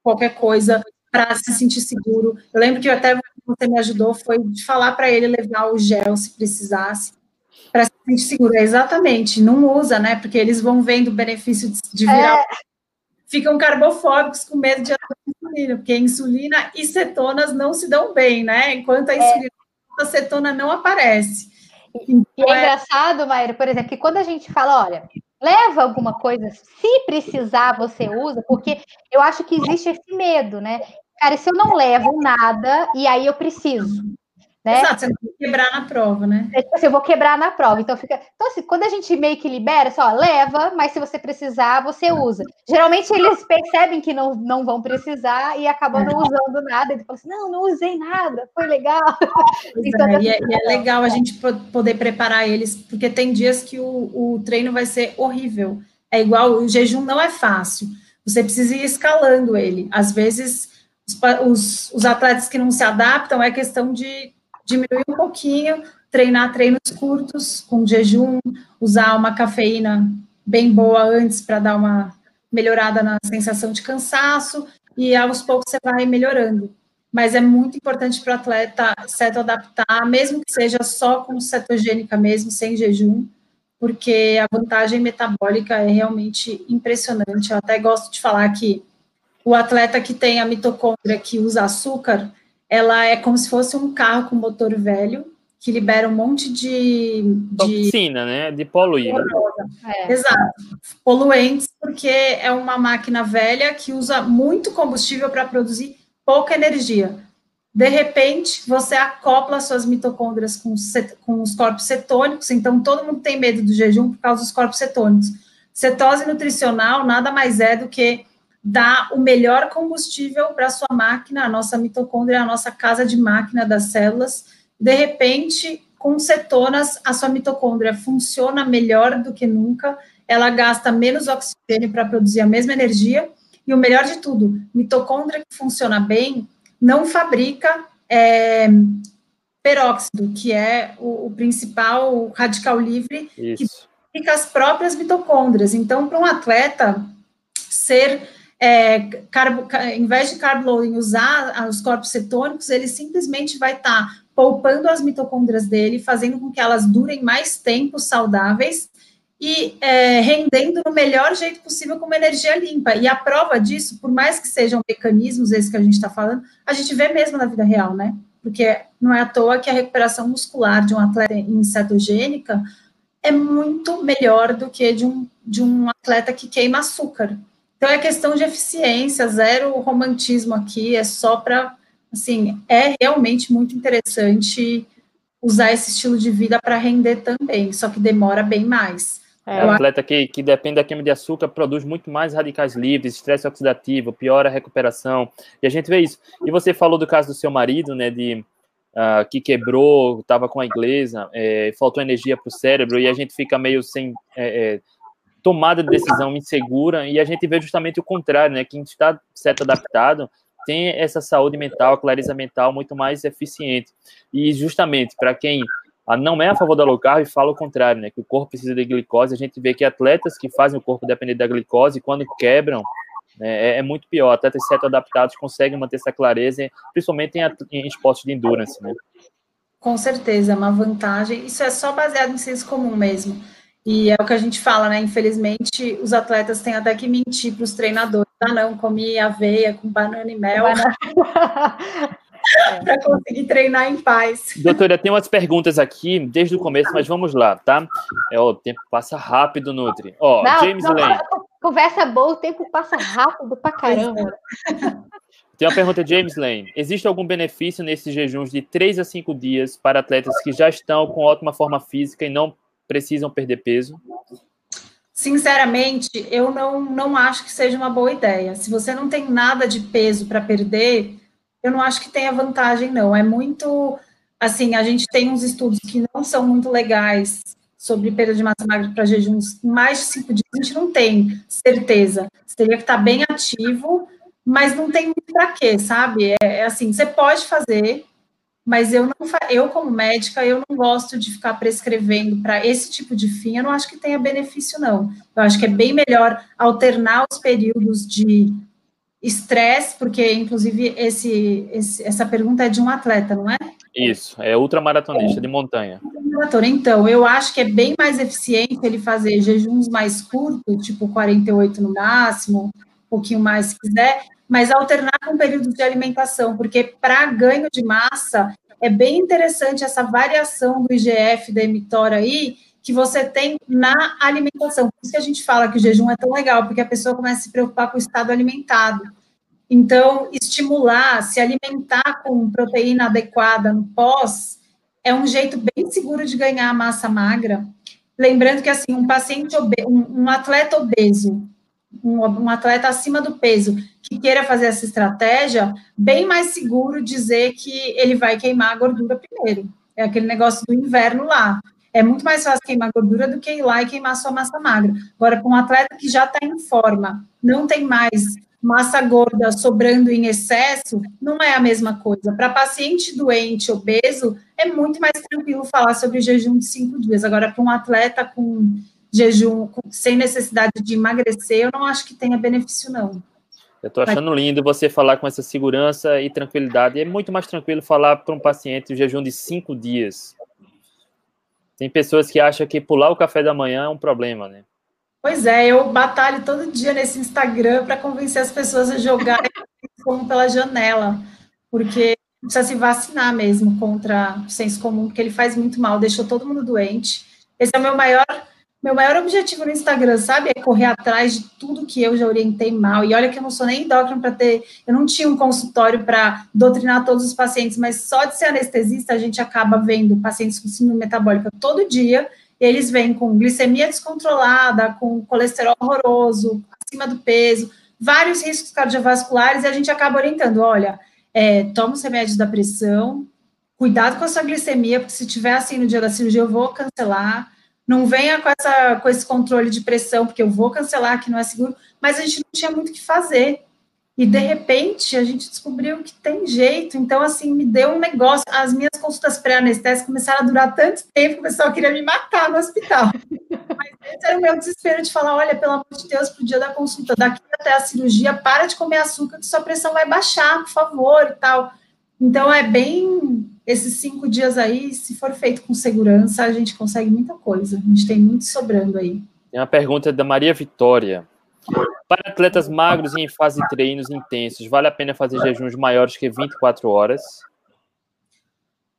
qualquer coisa, para se sentir seguro. Eu lembro que até você me ajudou foi de falar para ele levar o gel se precisasse, para se sentir seguro. É exatamente, não usa, né? Porque eles vão vendo o benefício de, de virar. É. Ficam carbofóbicos com medo de insulina, porque insulina e cetonas não se dão bem, né? Enquanto a é. insulina, é. a cetona não aparece. E é, é engraçado, Maíra, por exemplo, que quando a gente fala, olha, leva alguma coisa, se precisar, você usa, porque eu acho que existe esse medo, né? Cara, se eu não levo nada e aí eu preciso? Né? Exato, você não vai quebrar na prova, né? É, tipo assim, eu vou quebrar na prova. Então, fica. Então, assim, quando a gente meio que libera, só leva, mas se você precisar, você usa. Geralmente eles percebem que não, não vão precisar e acabam não usando nada. Eles falam assim: não, não usei nada, foi legal. Então, é, e, é, e, é, legal a gente poder preparar eles, porque tem dias que o, o treino vai ser horrível. É igual, o jejum não é fácil. Você precisa ir escalando ele. Às vezes, os, os, os atletas que não se adaptam é questão de diminuir um pouquinho, treinar treinos curtos, com jejum, usar uma cafeína bem boa antes para dar uma melhorada na sensação de cansaço, e aos poucos você vai melhorando. Mas é muito importante para o atleta ceto adaptar, mesmo que seja só com cetogênica mesmo, sem jejum, porque a vantagem metabólica é realmente impressionante. Eu até gosto de falar que o atleta que tem a mitocôndria que usa açúcar, ela é como se fosse um carro com motor velho, que libera um monte de... de... Toxina, né? De poluir. É. Exato. Poluentes, porque é uma máquina velha que usa muito combustível para produzir pouca energia. De repente, você acopla suas mitocôndrias com, com os corpos cetônicos, então todo mundo tem medo do jejum por causa dos corpos cetônicos. Cetose nutricional nada mais é do que dar o melhor combustível para a sua máquina, a nossa mitocôndria, a nossa casa de máquina das células. De repente, com cetonas, a sua mitocôndria funciona melhor do que nunca, ela gasta menos oxigênio para produzir a mesma energia, e o melhor de tudo, mitocôndria que funciona bem não fabrica é, peróxido, que é o, o principal radical livre Isso. que fica as próprias mitocôndrias. Então, para um atleta ser é, carbo, em vez de carb loading usar os corpos cetônicos, ele simplesmente vai estar tá poupando as mitocôndrias dele, fazendo com que elas durem mais tempo saudáveis e é, rendendo no melhor jeito possível com uma energia limpa. E a prova disso, por mais que sejam mecanismos esses que a gente está falando, a gente vê mesmo na vida real, né? Porque não é à toa que a recuperação muscular de um atleta em cetogênica é muito melhor do que de um, de um atleta que queima açúcar. Então, é questão de eficiência, zero romantismo aqui, é só para, assim, é realmente muito interessante usar esse estilo de vida para render também, só que demora bem mais. É. O atleta que, que depende da queima de açúcar produz muito mais radicais livres, estresse oxidativo, piora a recuperação, e a gente vê isso. E você falou do caso do seu marido, né, de uh, que quebrou, estava com a inglesa, é, faltou energia para o cérebro, e a gente fica meio sem... É, é, tomada de decisão insegura, e a gente vê justamente o contrário, né? Quem está certo adaptado tem essa saúde mental, clareza mental muito mais eficiente. E justamente para quem não é a favor da low carb, fala o contrário, né? Que o corpo precisa de glicose. A gente vê que atletas que fazem o corpo depender da glicose, quando quebram, né, é, é, muito pior. Atletas certo adaptados conseguem manter essa clareza, principalmente em, em esportes de endurance, né? Com certeza, é uma vantagem. Isso é só baseado em senso comum mesmo. E é o que a gente fala, né? Infelizmente, os atletas têm até que mentir para os treinadores. Ah, não, comi aveia com banana e mel. para conseguir treinar em paz. Doutora, tem umas perguntas aqui desde o começo, mas vamos lá, tá? É, ó, o tempo passa rápido, Nutri. Ó, não, James não, Lane. Conversa boa, o tempo passa rápido pra caramba. Tem uma pergunta de James Lane. Existe algum benefício nesses jejuns de 3 a 5 dias para atletas que já estão com ótima forma física e não precisam perder peso? Sinceramente, eu não, não acho que seja uma boa ideia. Se você não tem nada de peso para perder, eu não acho que tenha vantagem, não. É muito. Assim, a gente tem uns estudos que não são muito legais sobre perda de massa magra para jejuns mais de cinco dias, a gente não tem certeza. Você teria que estar bem ativo, mas não tem muito para quê, sabe? É, é assim, você pode fazer, mas eu não eu como médica eu não gosto de ficar prescrevendo para esse tipo de fim, eu não acho que tenha benefício não. Eu acho que é bem melhor alternar os períodos de estresse, porque inclusive esse, esse, essa pergunta é de um atleta, não é? Isso, é ultramaratonista é. de montanha. Então, eu acho que é bem mais eficiente ele fazer jejuns mais curtos, tipo 48 no máximo, pouquinho mais se quiser, mas alternar com períodos de alimentação, porque para ganho de massa é bem interessante essa variação do IGF da emitora aí, que você tem na alimentação. Por isso que a gente fala que o jejum é tão legal, porque a pessoa começa a se preocupar com o estado alimentado. Então, estimular, se alimentar com proteína adequada no pós, é um jeito bem seguro de ganhar massa magra. Lembrando que, assim, um paciente obeso, um, um atleta obeso, um, um, atleta acima do peso, que queira fazer essa estratégia, bem mais seguro dizer que ele vai queimar a gordura primeiro. É aquele negócio do inverno lá. É muito mais fácil queimar gordura do que ir lá e queimar sua massa magra. Agora, para um atleta que já está em forma, não tem mais massa gorda sobrando em excesso, não é a mesma coisa. Para paciente doente, obeso, é muito mais tranquilo falar sobre jejum de cinco dias. Agora, para um atleta com jejum sem necessidade de emagrecer, eu não acho que tenha benefício, não. Eu estou achando lindo você falar com essa segurança e tranquilidade. É muito mais tranquilo falar para um paciente o jejum de cinco dias. Tem pessoas que acham que pular o café da manhã é um problema, né? Pois é, eu batalho todo dia nesse Instagram para convencer as pessoas a jogar como pela janela, porque precisa se vacinar mesmo contra o senso comum, porque ele faz muito mal, deixou todo mundo doente. Esse é o meu maior meu maior objetivo no Instagram, sabe, é correr atrás de tudo que eu já orientei mal. E olha que eu não sou nem endócrino para ter, eu não tinha um consultório para doutrinar todos os pacientes, mas só de ser anestesista a gente acaba vendo pacientes com síndrome metabólica todo dia. E eles vêm com glicemia descontrolada, com colesterol horroroso, acima do peso, vários riscos cardiovasculares, e a gente acaba orientando: olha, é, toma os remédios da pressão, cuidado com a sua glicemia, porque se tiver assim no dia da cirurgia, eu vou cancelar não venha com, essa, com esse controle de pressão, porque eu vou cancelar, que não é seguro, mas a gente não tinha muito o que fazer. E, de repente, a gente descobriu que tem jeito. Então, assim, me deu um negócio. As minhas consultas pré-anestésicas começaram a durar tanto tempo que o pessoal queria me matar no hospital. Mas esse era o meu desespero de falar: olha, pelo amor de Deus, pro dia da consulta, daqui até a cirurgia, para de comer açúcar, que sua pressão vai baixar, por favor, e tal. Então, é bem esses cinco dias aí, se for feito com segurança, a gente consegue muita coisa. A gente tem muito sobrando aí. Tem uma pergunta da Maria Vitória. Para atletas magros e em fase de treinos intensos, vale a pena fazer jejuns maiores que 24 horas?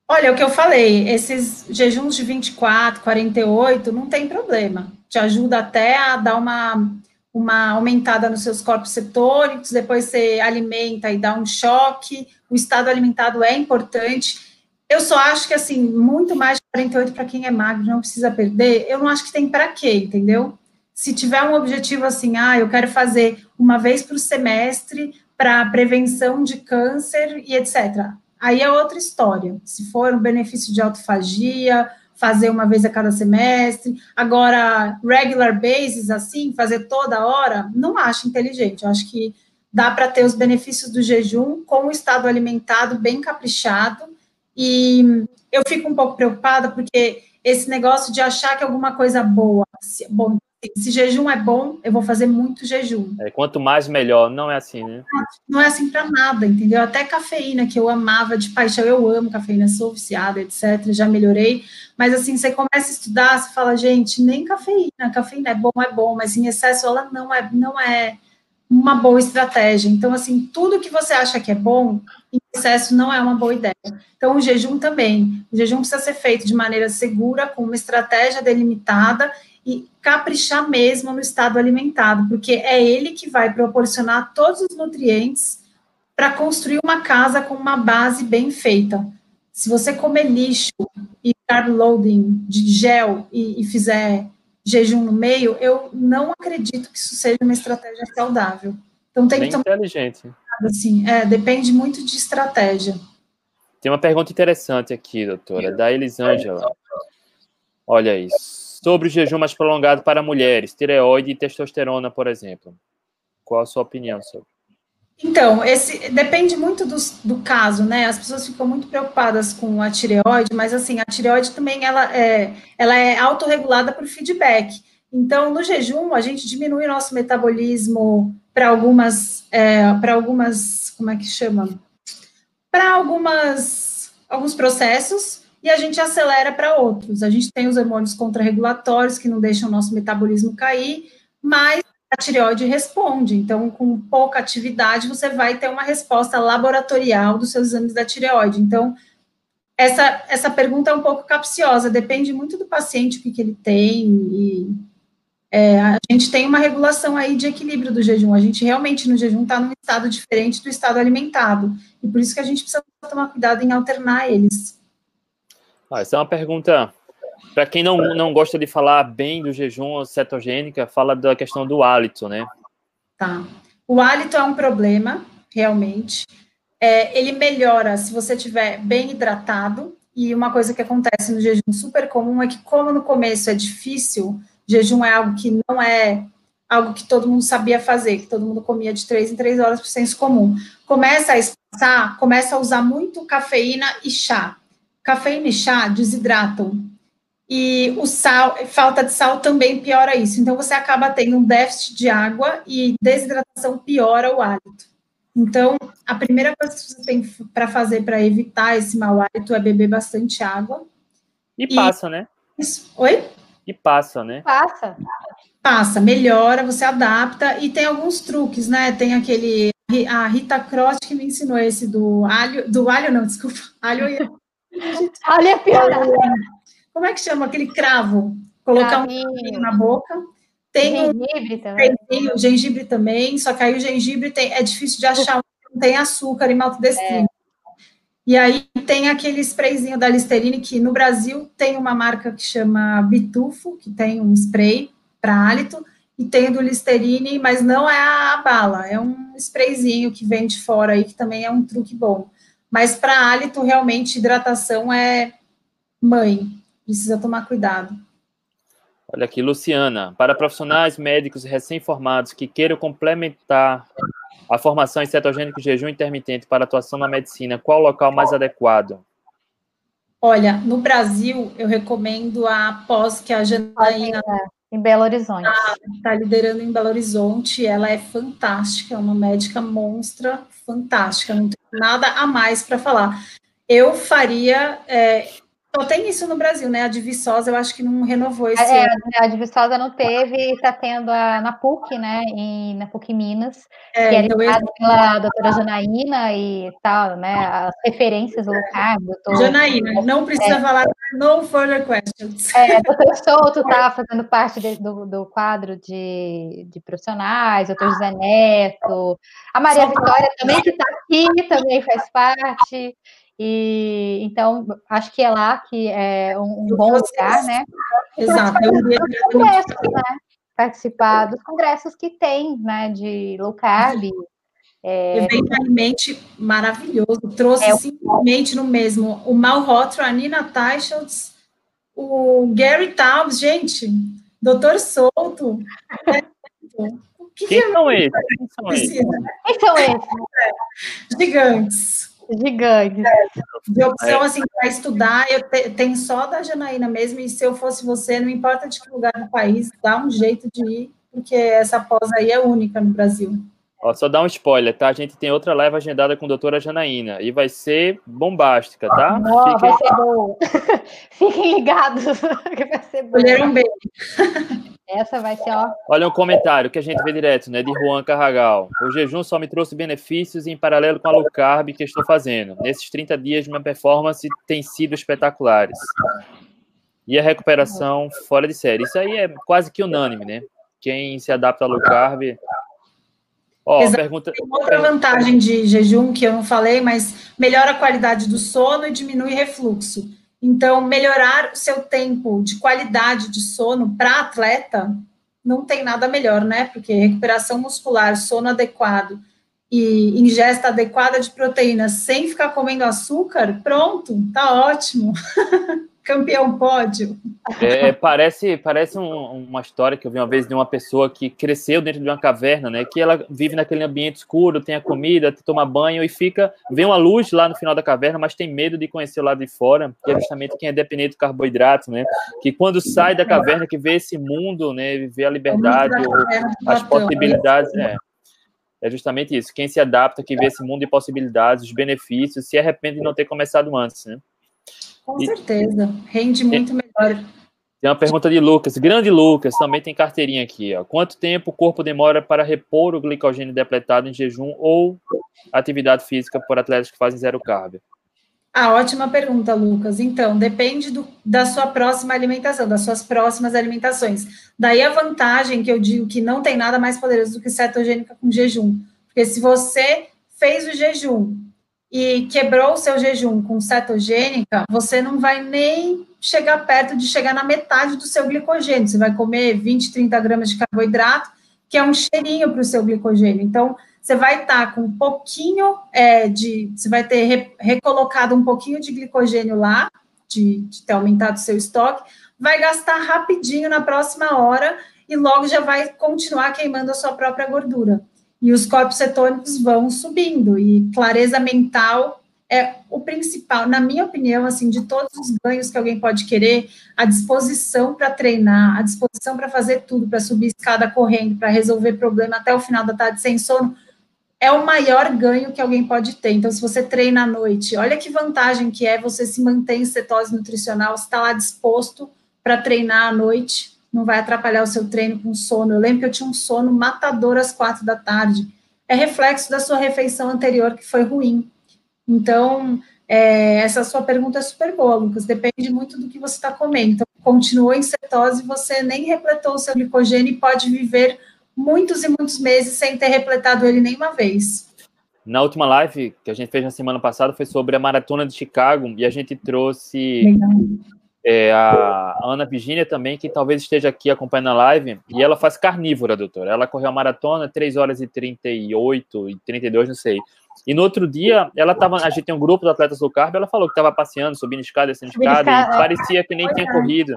Olha, o que eu falei, esses jejuns de 24, 48, não tem problema. Te ajuda até a dar uma, uma aumentada nos seus corpos cetônicos, depois você alimenta e dá um choque. O estado alimentado é importante. Eu só acho que, assim, muito mais de 48 para quem é magro, não precisa perder, eu não acho que tem para quê, entendeu? Se tiver um objetivo assim, ah, eu quero fazer uma vez por semestre para prevenção de câncer e etc. Aí é outra história. Se for um benefício de autofagia, fazer uma vez a cada semestre. Agora, regular basis, assim, fazer toda hora, não acho inteligente. Eu acho que dá para ter os benefícios do jejum com o estado alimentado bem caprichado e eu fico um pouco preocupada porque esse negócio de achar que alguma coisa boa, bom, se jejum é bom, eu vou fazer muito jejum. É, quanto mais melhor, não é assim, né? Não é assim para nada, entendeu? Até cafeína, que eu amava de paixão, eu amo cafeína, sou viciada, etc. Já melhorei, mas assim, você começa a estudar, você fala, gente, nem cafeína, cafeína é bom, é bom, mas em excesso ela não é, não é uma boa estratégia. Então, assim, tudo que você acha que é bom, em excesso não é uma boa ideia. Então, o jejum também. O jejum precisa ser feito de maneira segura, com uma estratégia delimitada e caprichar mesmo no estado alimentado, porque é ele que vai proporcionar todos os nutrientes para construir uma casa com uma base bem feita. Se você comer lixo e carb loading de gel e, e fizer jejum no meio, eu não acredito que isso seja uma estratégia saudável. Então tem Bem que tomar inteligente. Assim, é, depende muito de estratégia. Tem uma pergunta interessante aqui, doutora, da Elisângela. Olha isso. Sobre o jejum mais prolongado para mulheres, tireoide e testosterona, por exemplo. Qual a sua opinião sobre? Então, esse depende muito do, do caso, né? As pessoas ficam muito preocupadas com a tireoide, mas assim, a tireoide também ela é, ela é autorregulada por feedback. Então, no jejum, a gente diminui o nosso metabolismo para algumas, é, para algumas, como é que chama? Para algumas, alguns processos e a gente acelera para outros. A gente tem os hormônios contrarregulatórios que não deixam o nosso metabolismo cair, mas a tireoide responde. Então, com pouca atividade, você vai ter uma resposta laboratorial dos seus exames da tireoide. Então, essa, essa pergunta é um pouco capciosa, depende muito do paciente, o que, que ele tem, e É, a gente tem uma regulação aí de equilíbrio do jejum. A gente realmente no jejum está num estado diferente do estado alimentado. E por isso que a gente precisa tomar cuidado em alternar eles. Ah, essa é uma pergunta para quem não, não gosta de falar bem do jejum cetogênica, fala da questão do hálito, né? Tá. O hálito é um problema, realmente. É, ele melhora se você estiver bem hidratado. E uma coisa que acontece no jejum super comum é que, como no começo é difícil, jejum é algo que não é algo que todo mundo sabia fazer, que todo mundo comia de três em três horas por senso comum. Começa a espaçar, começa a usar muito cafeína e chá. Cafeína e chá desidratam e o sal, falta de sal também piora isso. Então, você acaba tendo um déficit de água e desidratação piora o hálito. Então, a primeira coisa que você tem para fazer para evitar esse mau hálito é beber bastante água. E passa, e... né? Isso. Oi? E passa, né? Passa. Passa, melhora, você adapta e tem alguns truques, né? Tem aquele a Rita Cross que me ensinou esse do alho, do alho não, desculpa, alho e alho é pior. Como é que chama aquele cravo? Colocar Cravinho. um na boca. Tem gengibre um, também. Tem, o gengibre também, só que aí o gengibre tem, é difícil de achar, não tem açúcar e maltodextrina. É. E aí tem aquele sprayzinho da Listerine, que no Brasil tem uma marca que chama Bitufo, que tem um spray para hálito, e tem do Listerine, mas não é a bala, é um sprayzinho que vem de fora aí, que também é um truque bom. Mas para hálito, realmente, hidratação é mãe precisa tomar cuidado. Olha aqui, Luciana. Para profissionais médicos recém-formados que queiram complementar a formação em cetogênico jejum intermitente para atuação na medicina, qual o local mais adequado? Olha, no Brasil, eu recomendo a pós que a Janaína em Belo Horizonte. Está tá liderando em Belo Horizonte. Ela é fantástica, é uma médica monstra, fantástica. Não tem nada a mais para falar. Eu faria é, só tem isso no Brasil, né? A de Viçosa, eu acho que não renovou esse é, ano. A de Viçosa não teve, está tendo a, na PUC, né? Em, na PUC Minas, é, que é então eu... pela doutora Janaína e tal, né? As referências do carb. Tô... Janaína, não precisa é, falar no further questions. É, doutor Souto está fazendo parte de, do, do quadro de, de profissionais, doutor José Neto, a Maria Só Vitória também, que está aqui, também faz parte. E então acho que é lá que é um, um bom lugar, né? Exato. É congressos, né? Participar dos congressos que tem, né? De low carb. É... Eventualmente maravilhoso. Trouxe é, simplesmente no mesmo o Mal Rotro, a Nina Teichholz, o Gary Taubes, gente, Doutor Souto. Né? Que Quem são esses? Quem são esses? Quem são esses? Gigantes. Gigante. De opção, assim, para estudar, eu te, tenho só da Janaína mesmo, e se eu fosse você, não importa de que lugar do país, dá um jeito de ir, porque essa pós aí é única no Brasil. Ó, só dá um spoiler, tá? A gente tem outra live agendada com a doutora Janaína, e vai ser bombástica, tá? Não, Fiquem... vai ser bom. Fiquem ligados, que vai ser bom. Escolheram bem. Essa vai ser, ó. Olha um comentário que a gente vê direto, né? De Juan Carragal. O jejum só me trouxe benefícios em paralelo com a low carb que estou fazendo. Nesses 30 dias, minha performance tem sido espetaculares. E a recuperação fora de série. Isso aí é quase que unânime, né? Quem se adapta a low carb. Ó, pergunta... Tem outra vantagem de jejum que eu não falei, mas melhora a qualidade do sono e diminui refluxo. Então, melhorar o seu tempo de qualidade de sono para atleta não tem nada melhor, né? Porque recuperação muscular, sono adequado e ingesta adequada de proteínas sem ficar comendo açúcar, pronto, tá ótimo. campeão pódio. É, parece parece um, uma história que eu vi uma vez de uma pessoa que cresceu dentro de uma caverna, né? Que ela vive naquele ambiente escuro, tem a comida, toma banho e fica vê uma luz lá no final da caverna, mas tem medo de conhecer o lado de fora, que é justamente quem é dependente do carboidrato, né? Que quando sai da caverna, que vê esse mundo, né? Vê a liberdade, as possibilidades, é. É justamente isso. Quem se adapta, que vê esse mundo de possibilidades, os benefícios, se arrepende de não ter começado antes, né? Com certeza, rende muito melhor. Tem uma pergunta de Lucas, grande Lucas, também tem carteirinha aqui. Ó. Quanto tempo o corpo demora para repor o glicogênio depletado em jejum ou atividade física por atletas que fazem zero carb? Ah, ótima pergunta, Lucas. Então, depende do, da sua próxima alimentação, das suas próximas alimentações. Daí a vantagem que eu digo que não tem nada mais poderoso do que cetogênica com jejum. Porque se você fez o jejum e quebrou o seu jejum com cetogênica, você não vai nem chegar perto de chegar na metade do seu glicogênio. Você vai comer 20, 30 gramas de carboidrato, que é um cheirinho para o seu glicogênio. Então, você vai estar tá com um pouquinho é, de. Você vai ter re, recolocado um pouquinho de glicogênio lá, de, de ter aumentado o seu estoque, vai gastar rapidinho na próxima hora e logo já vai continuar queimando a sua própria gordura. E os corpos cetônicos vão subindo, e clareza mental é o principal, na minha opinião, assim, de todos os ganhos que alguém pode querer, a disposição para treinar, a disposição para fazer tudo, para subir escada correndo, para resolver problema até o final da tarde sem sono, é o maior ganho que alguém pode ter. Então, se você treina à noite, olha que vantagem que é você se manter em cetose nutricional, está lá disposto para treinar à noite, não vai atrapalhar o seu treino com sono. Eu lembro que eu tinha um sono matador às quatro da tarde. É reflexo da sua refeição anterior que foi ruim. Então, é, essa sua pergunta é super boa, Lucas. Depende muito do que você está comendo. Então, continuou em cetose, você nem repletou o seu glicogênio e pode viver muitos e muitos meses sem ter repletado ele nenhuma vez. Na última live que a gente fez na semana passada foi sobre a maratona de Chicago e a gente trouxe é, a Ana Virginia também, que talvez esteja aqui acompanhando a live, e ela faz carnívora, doutora. Ela correu a maratona 3 horas e 38 e 32, não sei. E no outro dia, ela tava, a gente tem um grupo de atletas low carb, ela falou que estava passeando, subindo escada, descendo escada, e parecia que nem tinha corrido.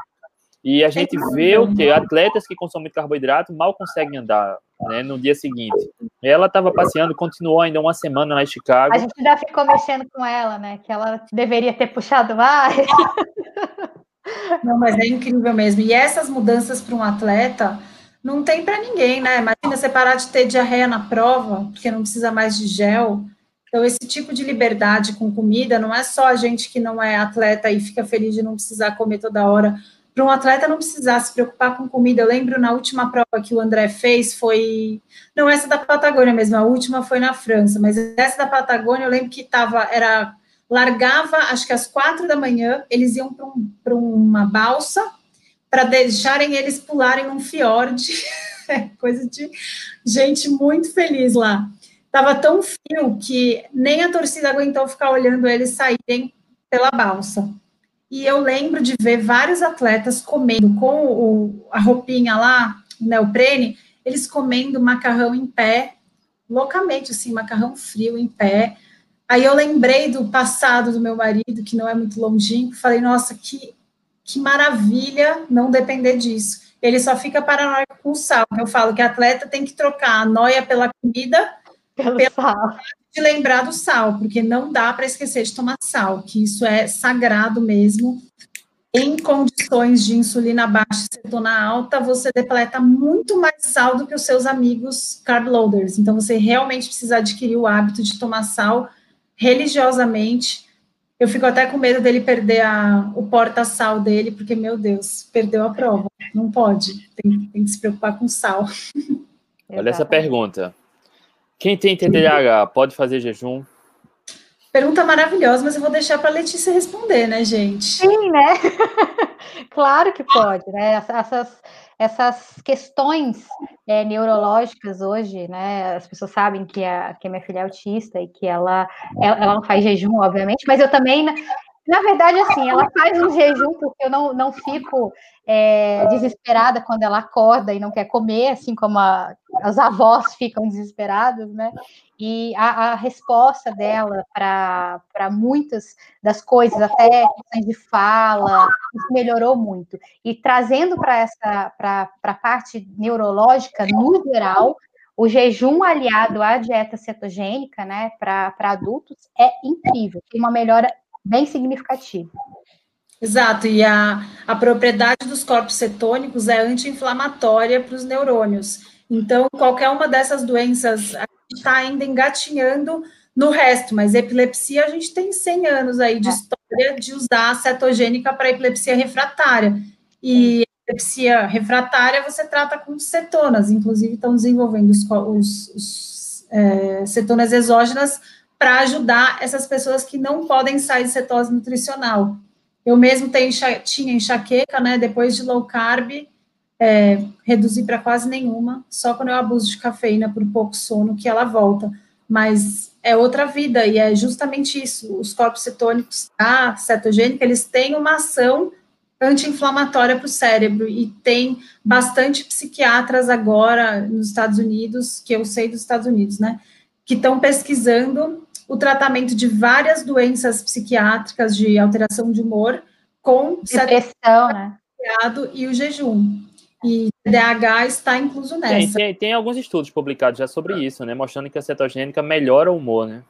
E a gente vê o que atletas que consomem carboidrato mal conseguem andar né, no dia seguinte. Ela estava passeando, continuou ainda uma semana lá em Chicago. A gente já ficou mexendo com ela, né? Que ela deveria ter puxado mais. Não, mas é incrível mesmo. E essas mudanças para um atleta não tem para ninguém, né? Imagina você parar de ter diarreia na prova, porque não precisa mais de gel. Então, esse tipo de liberdade com comida não é só a gente que não é atleta e fica feliz de não precisar comer toda hora para um atleta não precisar se preocupar com comida. Eu lembro na última prova que o André fez foi. Não, essa da Patagônia mesmo, a última foi na França, mas essa da Patagônia eu lembro que tava, era. Largava, acho que às quatro da manhã, eles iam para um, uma balsa para deixarem eles pularem num fiord. Coisa de gente muito feliz lá. Tava tão frio que nem a torcida aguentou ficar olhando eles saírem pela balsa. E eu lembro de ver vários atletas comendo com o, a roupinha lá, o neoprene, eles comendo macarrão em pé, loucamente, assim, macarrão frio em pé. Aí eu lembrei do passado do meu marido, que não é muito longínquo, falei, nossa, que, que maravilha não depender disso. Ele só fica paranoico com sal. Eu falo que atleta tem que trocar a noia pela comida pelo sal de lembrar do sal, porque não dá para esquecer de tomar sal, que isso é sagrado mesmo. Em condições de insulina baixa e cetona alta, você depleta muito mais sal do que os seus amigos carb loaders. Então, você realmente precisa adquirir o hábito de tomar sal religiosamente. Eu fico até com medo dele perder a, o porta-sal dele, porque, meu Deus, perdeu a prova. Não pode. Tem, tem que se preocupar com sal. Olha essa pergunta. Quem tem TDAH pode fazer jejum? Pergunta maravilhosa, mas eu vou deixar para a Letícia responder, né, gente? Sim, né? claro que pode, né? Essas, essas questões é, neurológicas hoje, né? As pessoas sabem que a, que a minha filha é autista e que ela, ela, ela não faz jejum, obviamente, mas eu também na verdade, assim, ela faz um jejum porque eu não, não fico é, desesperada quando ela acorda e não quer comer, assim como a, as avós ficam desesperadas, né? E a, a resposta dela para muitas das coisas, até questões de fala, isso melhorou muito. E trazendo para essa para a parte neurológica no geral, o jejum aliado à dieta cetogênica, né, para adultos, é incrível, tem uma melhora bem significativo. Exato, e a, a propriedade dos corpos cetônicos é anti-inflamatória para os neurônios. Então, qualquer uma dessas doenças, a gente está ainda engatinhando no resto, mas epilepsia a gente tem 100 anos aí de é. história de usar a cetogênica para epilepsia refratária. E epilepsia refratária você trata com cetonas, inclusive estão desenvolvendo os, os, os é, cetonas exógenas para ajudar essas pessoas que não podem sair de cetose nutricional. Eu mesmo tenho, tinha enxaqueca, né? Depois de low carb, é, reduzi para quase nenhuma, só quando eu abuso de cafeína por pouco sono que ela volta. Mas é outra vida, e é justamente isso. Os corpos cetônicos, a cetogênica, eles têm uma ação anti-inflamatória para o cérebro, e tem bastante psiquiatras agora nos Estados Unidos, que eu sei dos Estados Unidos, né? Que estão pesquisando o tratamento de várias doenças psiquiátricas de alteração de humor com depressão, né? E o jejum. E DH está incluso nessa. Tem, tem, tem, alguns estudos publicados já sobre isso, né? Mostrando que a cetogênica melhora o humor, né?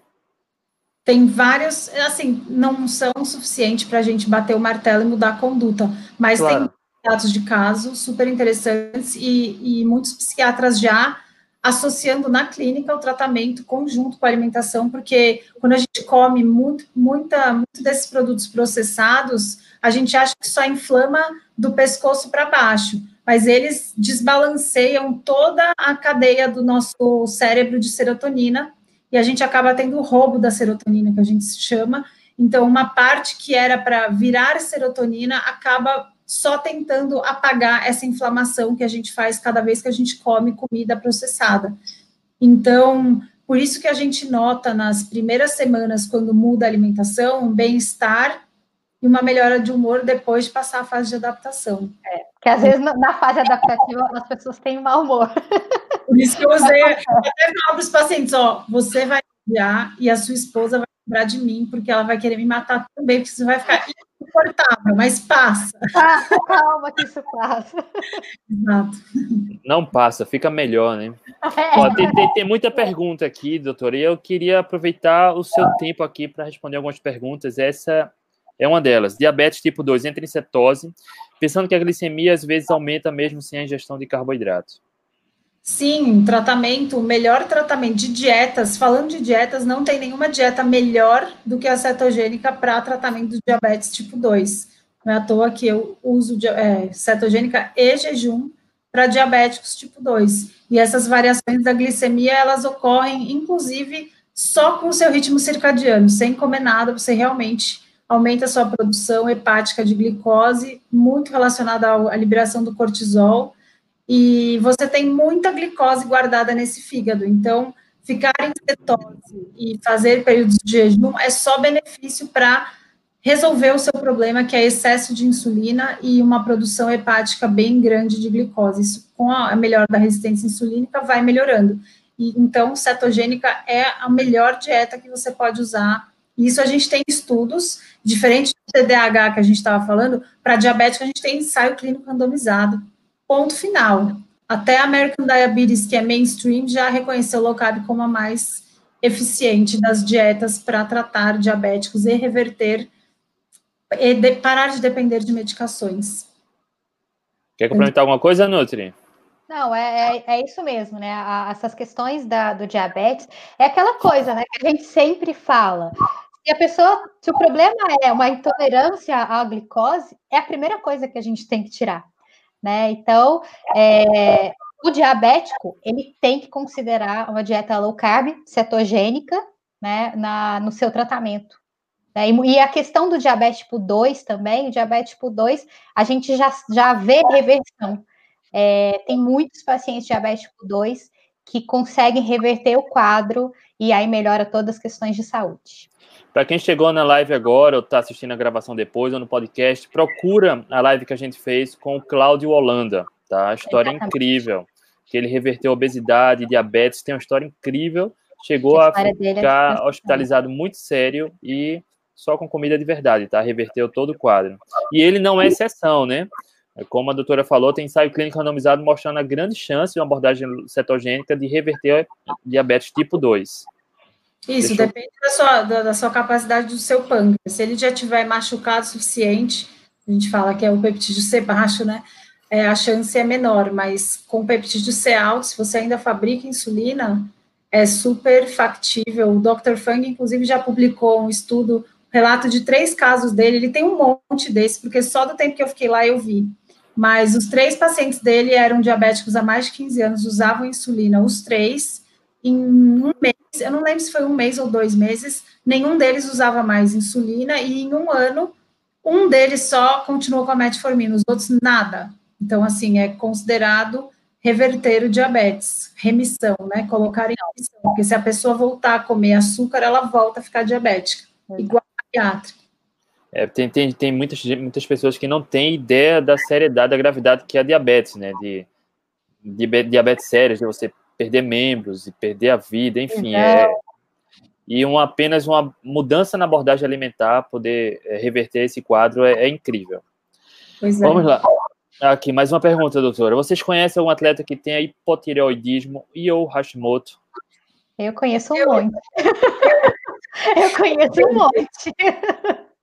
Tem vários, assim, não são suficientes para a gente bater o martelo e mudar a conduta, mas claro. tem dados de casos super interessantes e, e muitos psiquiatras já associando na clínica o tratamento conjunto com a alimentação, porque quando a gente come muito, muita, muito desses produtos processados, a gente acha que só inflama do pescoço para baixo, mas eles desbalanceiam toda a cadeia do nosso cérebro de serotonina e a gente acaba tendo o roubo da serotonina, que a gente chama. Então, uma parte que era para virar serotonina acaba só tentando apagar essa inflamação que a gente faz cada vez que a gente come comida processada. Então, por isso que a gente nota nas primeiras semanas, quando muda a alimentação, um bem-estar e uma melhora de humor depois de passar a fase de adaptação. É, porque às vezes na fase adaptativa as pessoas têm mau humor. Por isso que eu usei, até falo para os pacientes, ó, você vai odiar e a sua esposa vai lembrar de mim, porque ela vai querer me matar também, porque você vai ficar insuportável, mas passa. Passa, calma que isso passa. Exato. Não passa, fica melhor, né? É. Ó, tem, tem, tem, muita pergunta aqui, doutora, e eu queria aproveitar o seu tempo aqui para responder algumas perguntas. Essa é uma delas. Diabetes tipo 2 entra em cetose, pensando que a glicemia às vezes aumenta mesmo sem a ingestão de carboidratos. Sim, tratamento, o melhor tratamento de dietas, falando de dietas, não tem nenhuma dieta melhor do que a cetogênica para tratamento do diabetes tipo 2. Não é à toa que eu uso é, cetogênica e jejum para diabéticos tipo 2. E essas variações da glicemia, elas ocorrem, inclusive, só com o seu ritmo circadiano, sem comer nada, você realmente aumenta a sua produção hepática de glicose, muito relacionada à liberação do cortisol, e você tem muita glicose guardada nesse fígado. Então, ficar em cetose e fazer períodos de jejum é só benefício para resolver o seu problema, que é excesso de insulina e uma produção hepática bem grande de glicose. Isso, com a melhora da resistência insulínica, vai melhorando. E, então, cetogênica é a melhor dieta que você pode usar. Isso a gente tem estudos, diferente do TDAH que a gente estava falando, para diabético a gente tem ensaio clínico randomizado ponto final. Até a American Diabetes, que é mainstream, já reconheceu o low carb como a mais eficiente das dietas para tratar diabéticos e reverter e de, parar de depender de medicações. Quer complementar alguma coisa, Nutri? Não, é, é, é, isso mesmo, né? A, essas questões da, do diabetes é aquela coisa, né? Que a gente sempre fala. Se a pessoa, se o problema é uma intolerância à glicose, é a primeira coisa que a gente tem que tirar né? Então, é, o diabético, ele tem que considerar uma dieta low carb, cetogênica, né, na, no seu tratamento. Né? E, e, a questão do diabetes tipo 2 também, o diabetes tipo 2, a gente já, já vê reversão. É, tem muitos pacientes diabetes tipo 2 que conseguem reverter o quadro e aí melhora todas as questões de saúde. Para quem chegou na live agora ou está assistindo a gravação depois ou no podcast, procura a live que a gente fez com o Cláudio Holanda, tá? A história é incrível, que ele reverteu obesidade, diabetes, tem uma história incrível, chegou a, a é ficar é hospitalizado muito sério e só com comida de verdade, tá? Reverteu todo o quadro. E ele não é exceção, né? Como a doutora falou, tem ensaio clínico randomizado mostrando a grande chance de uma abordagem cetogênica de reverter diabetes tipo 2. Isso, Deixa depende eu... da, sua, da, da, sua capacidade do seu pâncreas. Se ele já tiver machucado o suficiente, a gente fala que é o peptídeo C baixo, né? É, a chance é menor, mas com o peptídeo C alto, se você ainda fabrica insulina, é super factível. O Dr. Fang, inclusive, já publicou um estudo, relato de três casos dele. Ele tem um monte desse, porque só do tempo que eu fiquei lá eu vi. Mas os três pacientes dele eram diabéticos há mais de 15 anos, usavam insulina, os três, em um mês, eu não lembro se foi um mês ou dois meses, nenhum deles usava mais insulina, e em um ano, um deles só continuou com a metformina, os outros nada. Então, assim, é considerado reverter o diabetes, remissão, né? Colocar em remissão, porque se a pessoa voltar a comer açúcar, ela volta a ficar diabética, igual a bariátrica. É, tem, tem, tem muitas, muitas pessoas que não têm ideia da seriedade, da gravidade que é a diabetes, né? De, de diabetes séria, de você perder membros e perder a vida, enfim. É, e uma, apenas uma mudança na abordagem alimentar poder é, reverter esse quadro é, é incrível. Pois é. Vamos lá. Aqui, mais uma pergunta, doutora. Vocês conhecem algum atleta que tenha hipotireoidismo e ou Hashimoto? Eu conheço um eu... monte. eu conheço um monte.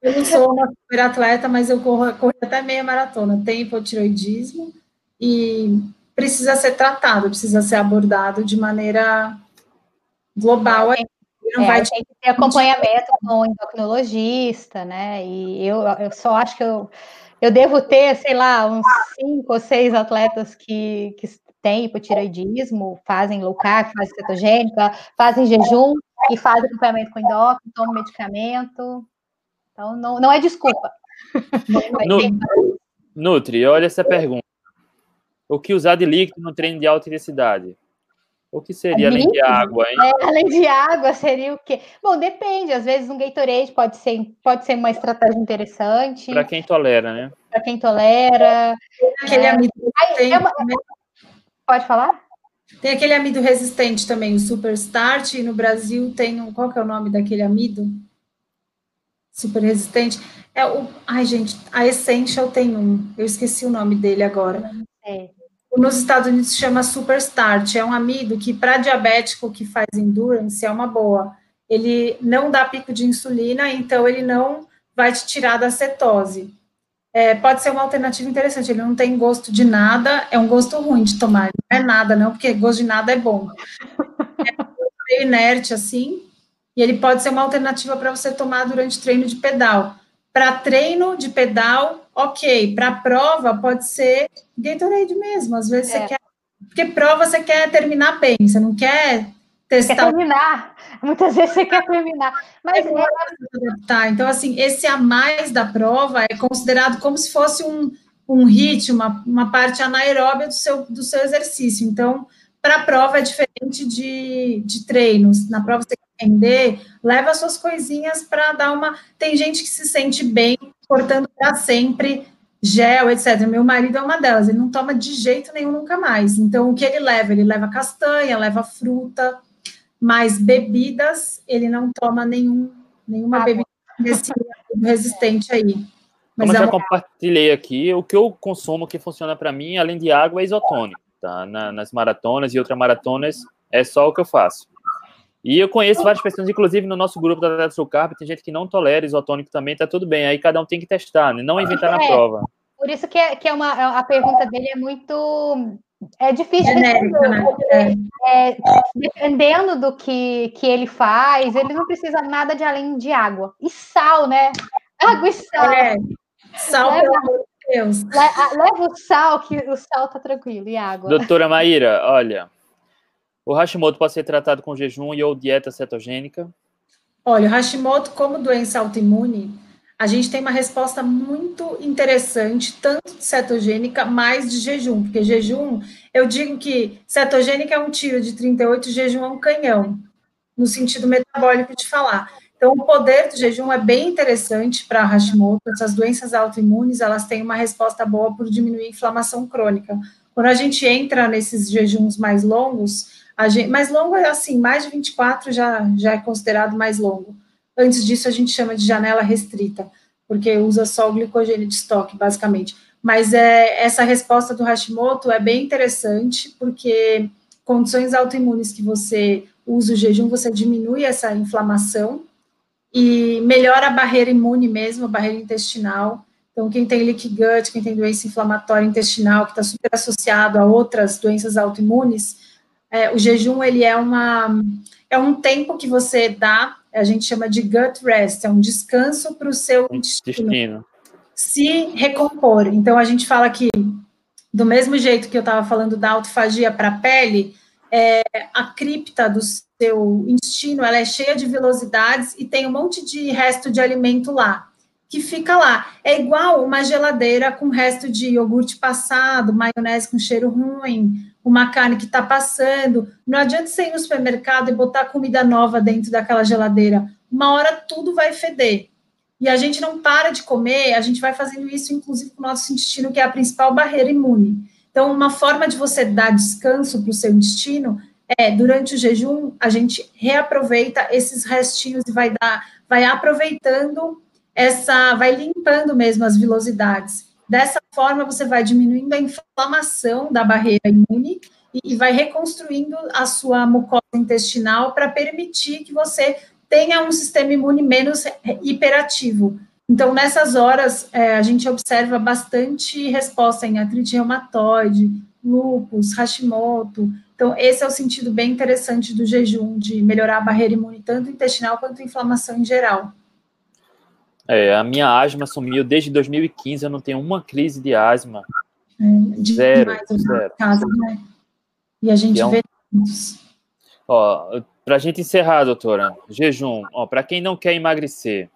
Eu não sou uma super atleta, mas eu corro, corro até meia maratona. Tenho hipotireoidismo e precisa ser tratado, precisa ser abordado de maneira global. É, não é, vai tem que ter acompanhamento com o endocrinologista, né? E eu, eu só acho que eu eu devo ter, sei lá, uns cinco ou seis atletas que, que têm hipotireoidismo, fazem low carb, fazem cetogênica, fazem jejum e fazem acompanhamento com endócrino, tomam medicamento. Então, não, não é desculpa. Nutri, olha essa pergunta. O que usar de líquido no treino de alta intensidade? O que seria além de água, hein? É, além de água, seria o quê? Bom, depende. Às vezes um Gatorade pode ser, pode ser uma estratégia interessante. Para quem tolera, né? Para quem tolera. Aquele é... amido é uma... Pode falar? Tem aquele amido resistente também, o Super Start. E no Brasil tem um. Qual que é o nome daquele amido? Super resistente. É o. Ai, gente, a Essential tem um. Eu esqueci o nome dele agora. É nos Estados Unidos se chama Superstart, é um amido que para diabético que faz endurance é uma boa. Ele não dá pico de insulina, então ele não vai te tirar da cetose. É, pode ser uma alternativa interessante, ele não tem gosto de nada, é um gosto ruim de tomar, não é nada não, porque gosto de nada é bom. É meio inerte assim, e ele pode ser uma alternativa para você tomar durante treino de pedal. Para treino de pedal, ok. Para prova, pode ser Gatorade mesmo. Às vezes é. você quer. Porque prova você quer terminar bem, você não quer testar. Quer terminar. Muitas vezes você quer terminar. Mas é, tá, então, assim, esse a mais da prova é considerado como se fosse um, um hit, uma, uma parte anaeróbia do seu, do seu exercício. Então, para a prova é diferente de, de treinos. Na prova você quer render, leva suas coisinhas para dar uma. Tem gente que se sente bem cortando para sempre gel, etc. Meu marido é uma delas, ele não toma de jeito nenhum nunca mais. Então, o que ele leva? Ele leva castanha, leva fruta, mas bebidas, ele não toma nenhum, nenhuma ah, bebida desse resistente aí. Mas Como eu já uma... compartilhei aqui, o que eu consumo que funciona para mim, além de água, é isotônico. Tá? Na, nas maratonas e outras maratonas, é só o que eu faço. E eu conheço várias pessoas, inclusive no nosso grupo da do Carb, tem gente que não tolera isotônico também, tá tudo bem. Aí cada um tem que testar, né? não inventar é, na prova. Por isso que, é, que é uma, é, a pergunta dele é muito. É difícil né? é, dependendo do que, que ele faz, ele não precisa nada de além de água. E sal, né? Água e sal. É. Sal, leva, pelo amor de Deus. Leva o sal, que o sal tá tranquilo, e água. Doutora Maíra, olha, o Hashimoto pode ser tratado com jejum e ou dieta cetogênica? Olha, o Hashimoto, como doença autoimune, a gente tem uma resposta muito interessante, tanto de cetogênica, mais de jejum, porque jejum, eu digo que cetogênica é um tiro de 38, jejum é um canhão, no sentido metabólico de falar. Então, o poder do jejum é bem interessante para Hashimoto, essas doenças autoimunes, elas têm uma resposta boa por diminuir a inflamação crônica. Quando a gente entra nesses jejuns mais longos, Gente, mais longo é assim, mais de 24 já, já é considerado mais longo. Antes disso, a gente chama de janela restrita, porque usa só o glicogênio de estoque, basicamente. Mas é, essa resposta do Hashimoto é bem interessante, porque condições autoimunes que você usa o jejum, você diminui essa inflamação e melhora a barreira imune mesmo, a barreira intestinal. Então, quem tem leaky gut, quem tem doença inflamatória intestinal, que está super associado a outras doenças autoimunes, é, o jejum ele é uma é um tempo que você dá, a gente chama de gut rest, é um descanso para o seu intestino. se recompor. Então a gente fala que do mesmo jeito que eu estava falando da autofagia para a pele, é, a cripta do seu intestino, ela é cheia de velocidades e tem um monte de resto de alimento lá que fica lá. É igual uma geladeira com resto de iogurte passado, maionese com cheiro ruim, uma carne que está passando. Não adianta você ir no supermercado e botar comida nova dentro daquela geladeira. Uma hora tudo vai feder. E a gente não para de comer, a gente vai fazendo isso, inclusive, com o nosso intestino, que é a principal barreira imune. Então, uma forma de você dar descanso para o seu intestino é, durante o jejum, a gente reaproveita esses restinhos e vai dar, vai aproveitando essa vai limpando mesmo as vilosidades. Dessa forma, você vai diminuindo a inflamação da barreira imune e, vai reconstruindo a sua mucosa intestinal para permitir que você tenha um sistema imune menos hiperativo. Então, nessas horas, é, a gente observa bastante resposta em artrite reumatoide, lúpus, Hashimoto. Então, esse é o sentido bem interessante do jejum, de melhorar a barreira imune, tanto intestinal quanto inflamação em geral. É, a minha asma sumiu desde 2015, eu não tenho uma crise de asma. É, zero, zero. Casa, né? E a gente e é um... vê Ó, para a gente encerrar, doutora, jejum, ó, para quem não quer emagrecer.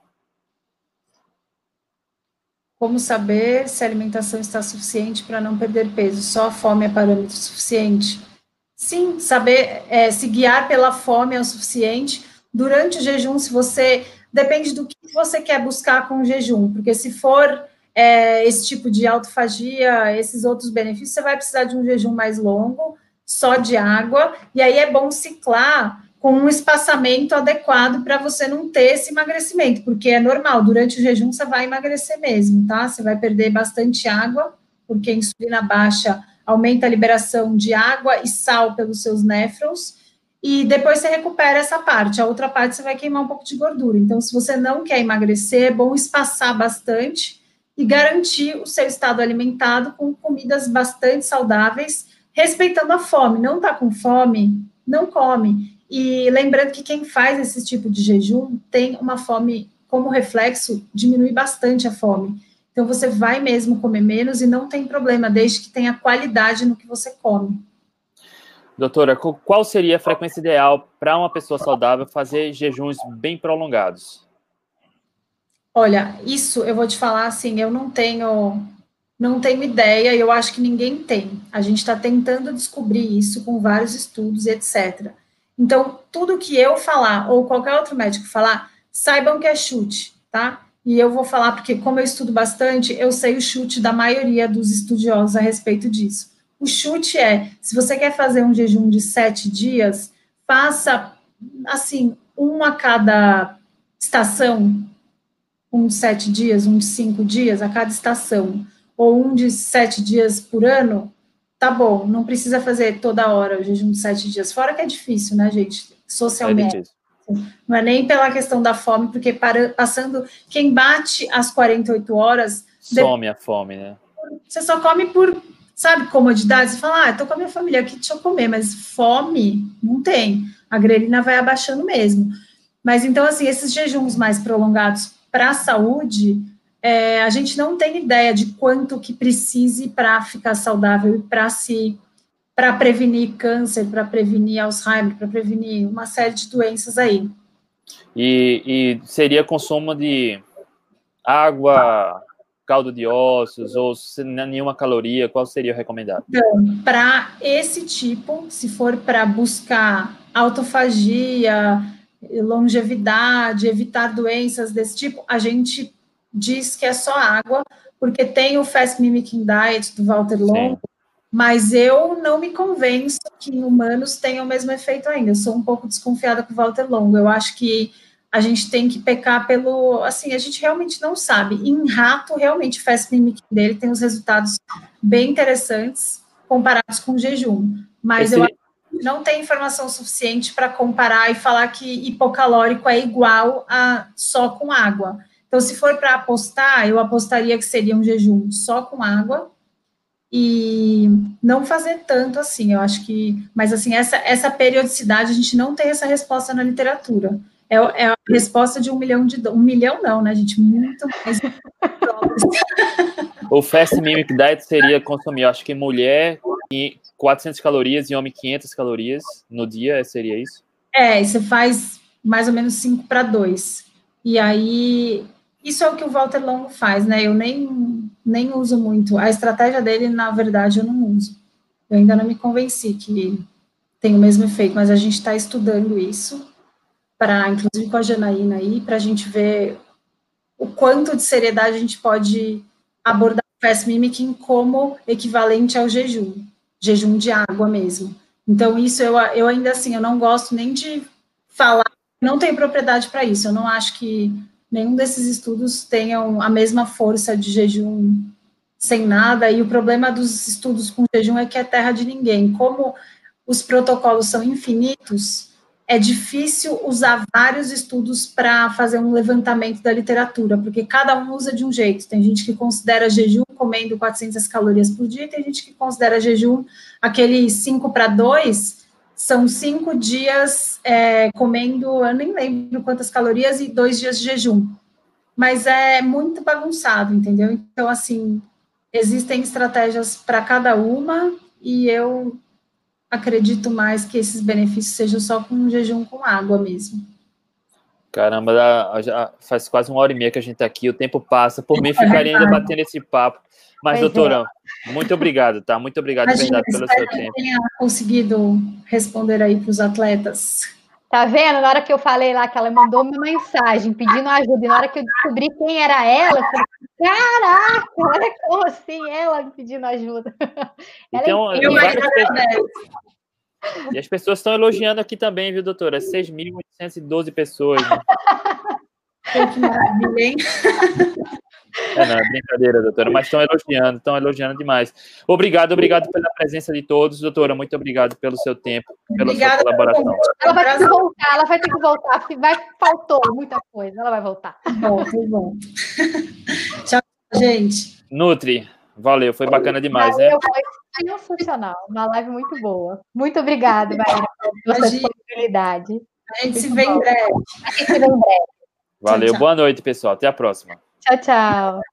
Como saber se a alimentação está suficiente para não perder peso? Só a fome é parâmetro suficiente? Sim, saber é, se guiar pela fome é o suficiente. Durante o jejum, se você depende do que você quer buscar com o jejum, porque se for é, esse tipo de autofagia, esses outros benefícios, você vai precisar de um jejum mais longo, só de água, e aí é bom ciclar com um espaçamento adequado para você não ter esse emagrecimento, porque é normal, durante o jejum você vai emagrecer mesmo, tá? Você vai perder bastante água, porque a insulina baixa aumenta a liberação de água e sal pelos seus néfrons, e depois você recupera essa parte. A outra parte você vai queimar um pouco de gordura. Então, se você não quer emagrecer, é bom espaçar bastante e garantir o seu estado alimentado com comidas bastante saudáveis, respeitando a fome. Não está com fome, não come. E lembrando que quem faz esse tipo de jejum tem uma fome como reflexo, diminui bastante a fome. Então, você vai mesmo comer menos e não tem problema, desde que tenha qualidade no que você come. Doutora, qual seria a frequência ideal para uma pessoa saudável fazer jejuns bem prolongados? Olha, isso eu vou te falar assim, eu não tenho não tenho ideia eu acho que ninguém tem. A gente está tentando descobrir isso com vários estudos etc. Então, tudo que eu falar ou qualquer outro médico falar, saibam que é chute, tá? E eu vou falar porque, como eu estudo bastante, eu sei o chute da maioria dos estudiosos a respeito disso. O chute é: se você quer fazer um jejum de sete dias, faça assim, um a cada estação, um de sete dias, um de cinco dias a cada estação, ou um de sete dias por ano, tá bom, não precisa fazer toda hora o jejum de sete dias. Fora que é difícil, né, gente? Socialmente. É não é nem pela questão da fome, porque para, passando, quem bate as 48 horas. Some a fome, né? Você só come por sabe, comodidade, você fala, ah, tô com a minha família aqui, deixa eu comer, mas fome não tem. A grelina vai abaixando mesmo. Mas então, assim, esses jejuns mais prolongados para a saúde, é, a gente não tem ideia de quanto que precise para ficar saudável e para se para prevenir câncer, para prevenir Alzheimer, para prevenir uma série de doenças aí. E, e seria consumo de água, caldo de ossos ou nenhuma caloria, qual seria o recomendado? Então, para esse tipo, se for para buscar autofagia, longevidade, evitar doenças desse tipo, a gente diz que é só água, porque tem o Fast Mimicking Diet do Walter Longo, Sim. mas eu não me convenço que em humanos tenha o mesmo efeito ainda. Eu sou um pouco desconfiada com o Walter Longo. Eu acho que a gente tem que pecar pelo. Assim, a gente realmente não sabe. Em rato, realmente, o fast mimicking dele tem os resultados bem interessantes comparados com o jejum. Mas Esse... eu não tem informação suficiente para comparar e falar que hipocalórico é igual a só com água. Então, se for para apostar, eu apostaria que seria um jejum só com água e não fazer tanto assim. Eu acho que, mas assim, essa, essa periodicidade a gente não tem essa resposta na literatura é, é a resposta de um milhão de um milhão não, né, gente? Muito mais O Fast Mimic Diet seria consumir, acho que mulher 400 calorias e homem 500 calorias no dia, seria isso? É, você faz mais ou menos 5 para 2. E aí, isso é o que o Walter Longo faz, né? Eu nem, nem uso muito. A estratégia dele, na verdade, eu não uso. Eu ainda não me convenci que tem o mesmo efeito, mas a gente está estudando isso, para inclusive com a Janaína aí, para a gente ver o quanto de seriedade a gente pode abordar o fast mimicking como equivalente ao jejum, jejum de água mesmo. Então, isso eu, eu ainda assim, eu não gosto nem de falar, não tenho propriedade para isso, eu não acho que nenhum desses estudos tenham a mesma força de jejum sem nada, e o problema dos estudos com jejum é que é terra de ninguém. Como os protocolos são infinitos, é difícil usar vários estudos para fazer um levantamento da literatura, porque cada um usa de um jeito. Tem gente que considera jejum comendo 400 calorias por dia, e tem gente que considera jejum aquele 5 para 2, são cinco dias é, comendo, eu nem lembro quantas calorias, e dois dias de jejum. Mas é muito bagunçado, entendeu? Então, assim, existem estratégias para cada uma, e eu acredito mais que esses benefícios sejam só com um jejum com água mesmo. Caramba, já faz quase uma hora e meia que a gente está aqui, o tempo passa. Por mim, ficaria ainda batendo esse papo. Mas, pois doutora, é. muito obrigado, tá? Muito obrigado, Imagina, verdade, pelo seu tempo. tenha conseguido responder aí para os atletas. Tá vendo? Na hora que eu falei lá que ela mandou uma mensagem pedindo ajuda, e na hora que eu descobri quem era ela, eu falei, caraca, olha como assim ela pedindo ajuda. Então, é e as pessoas estão elogiando aqui também, viu, doutora? 6.812 pessoas. Né? Que maravilha, hein? É, não, é brincadeira, doutora, mas estão elogiando, estão elogiando demais. Obrigado, obrigado pela presença de todos, doutora, muito obrigado pelo seu tempo, pela Obrigada sua colaboração. Ela vai ter que voltar, ela vai ter que voltar, vai, faltou muita coisa, ela vai voltar. Bom, tá bom. Tchau, gente. Nutri, valeu, foi bacana demais, valeu, né? Foi sensacional, uma live muito boa. Muito obrigada, Maíra, pela sua disponibilidade. A gente se vê em breve. A gente se vê em breve. Valeu, tchau, tchau. boa noite, pessoal. Até a próxima. Tchau, tchau.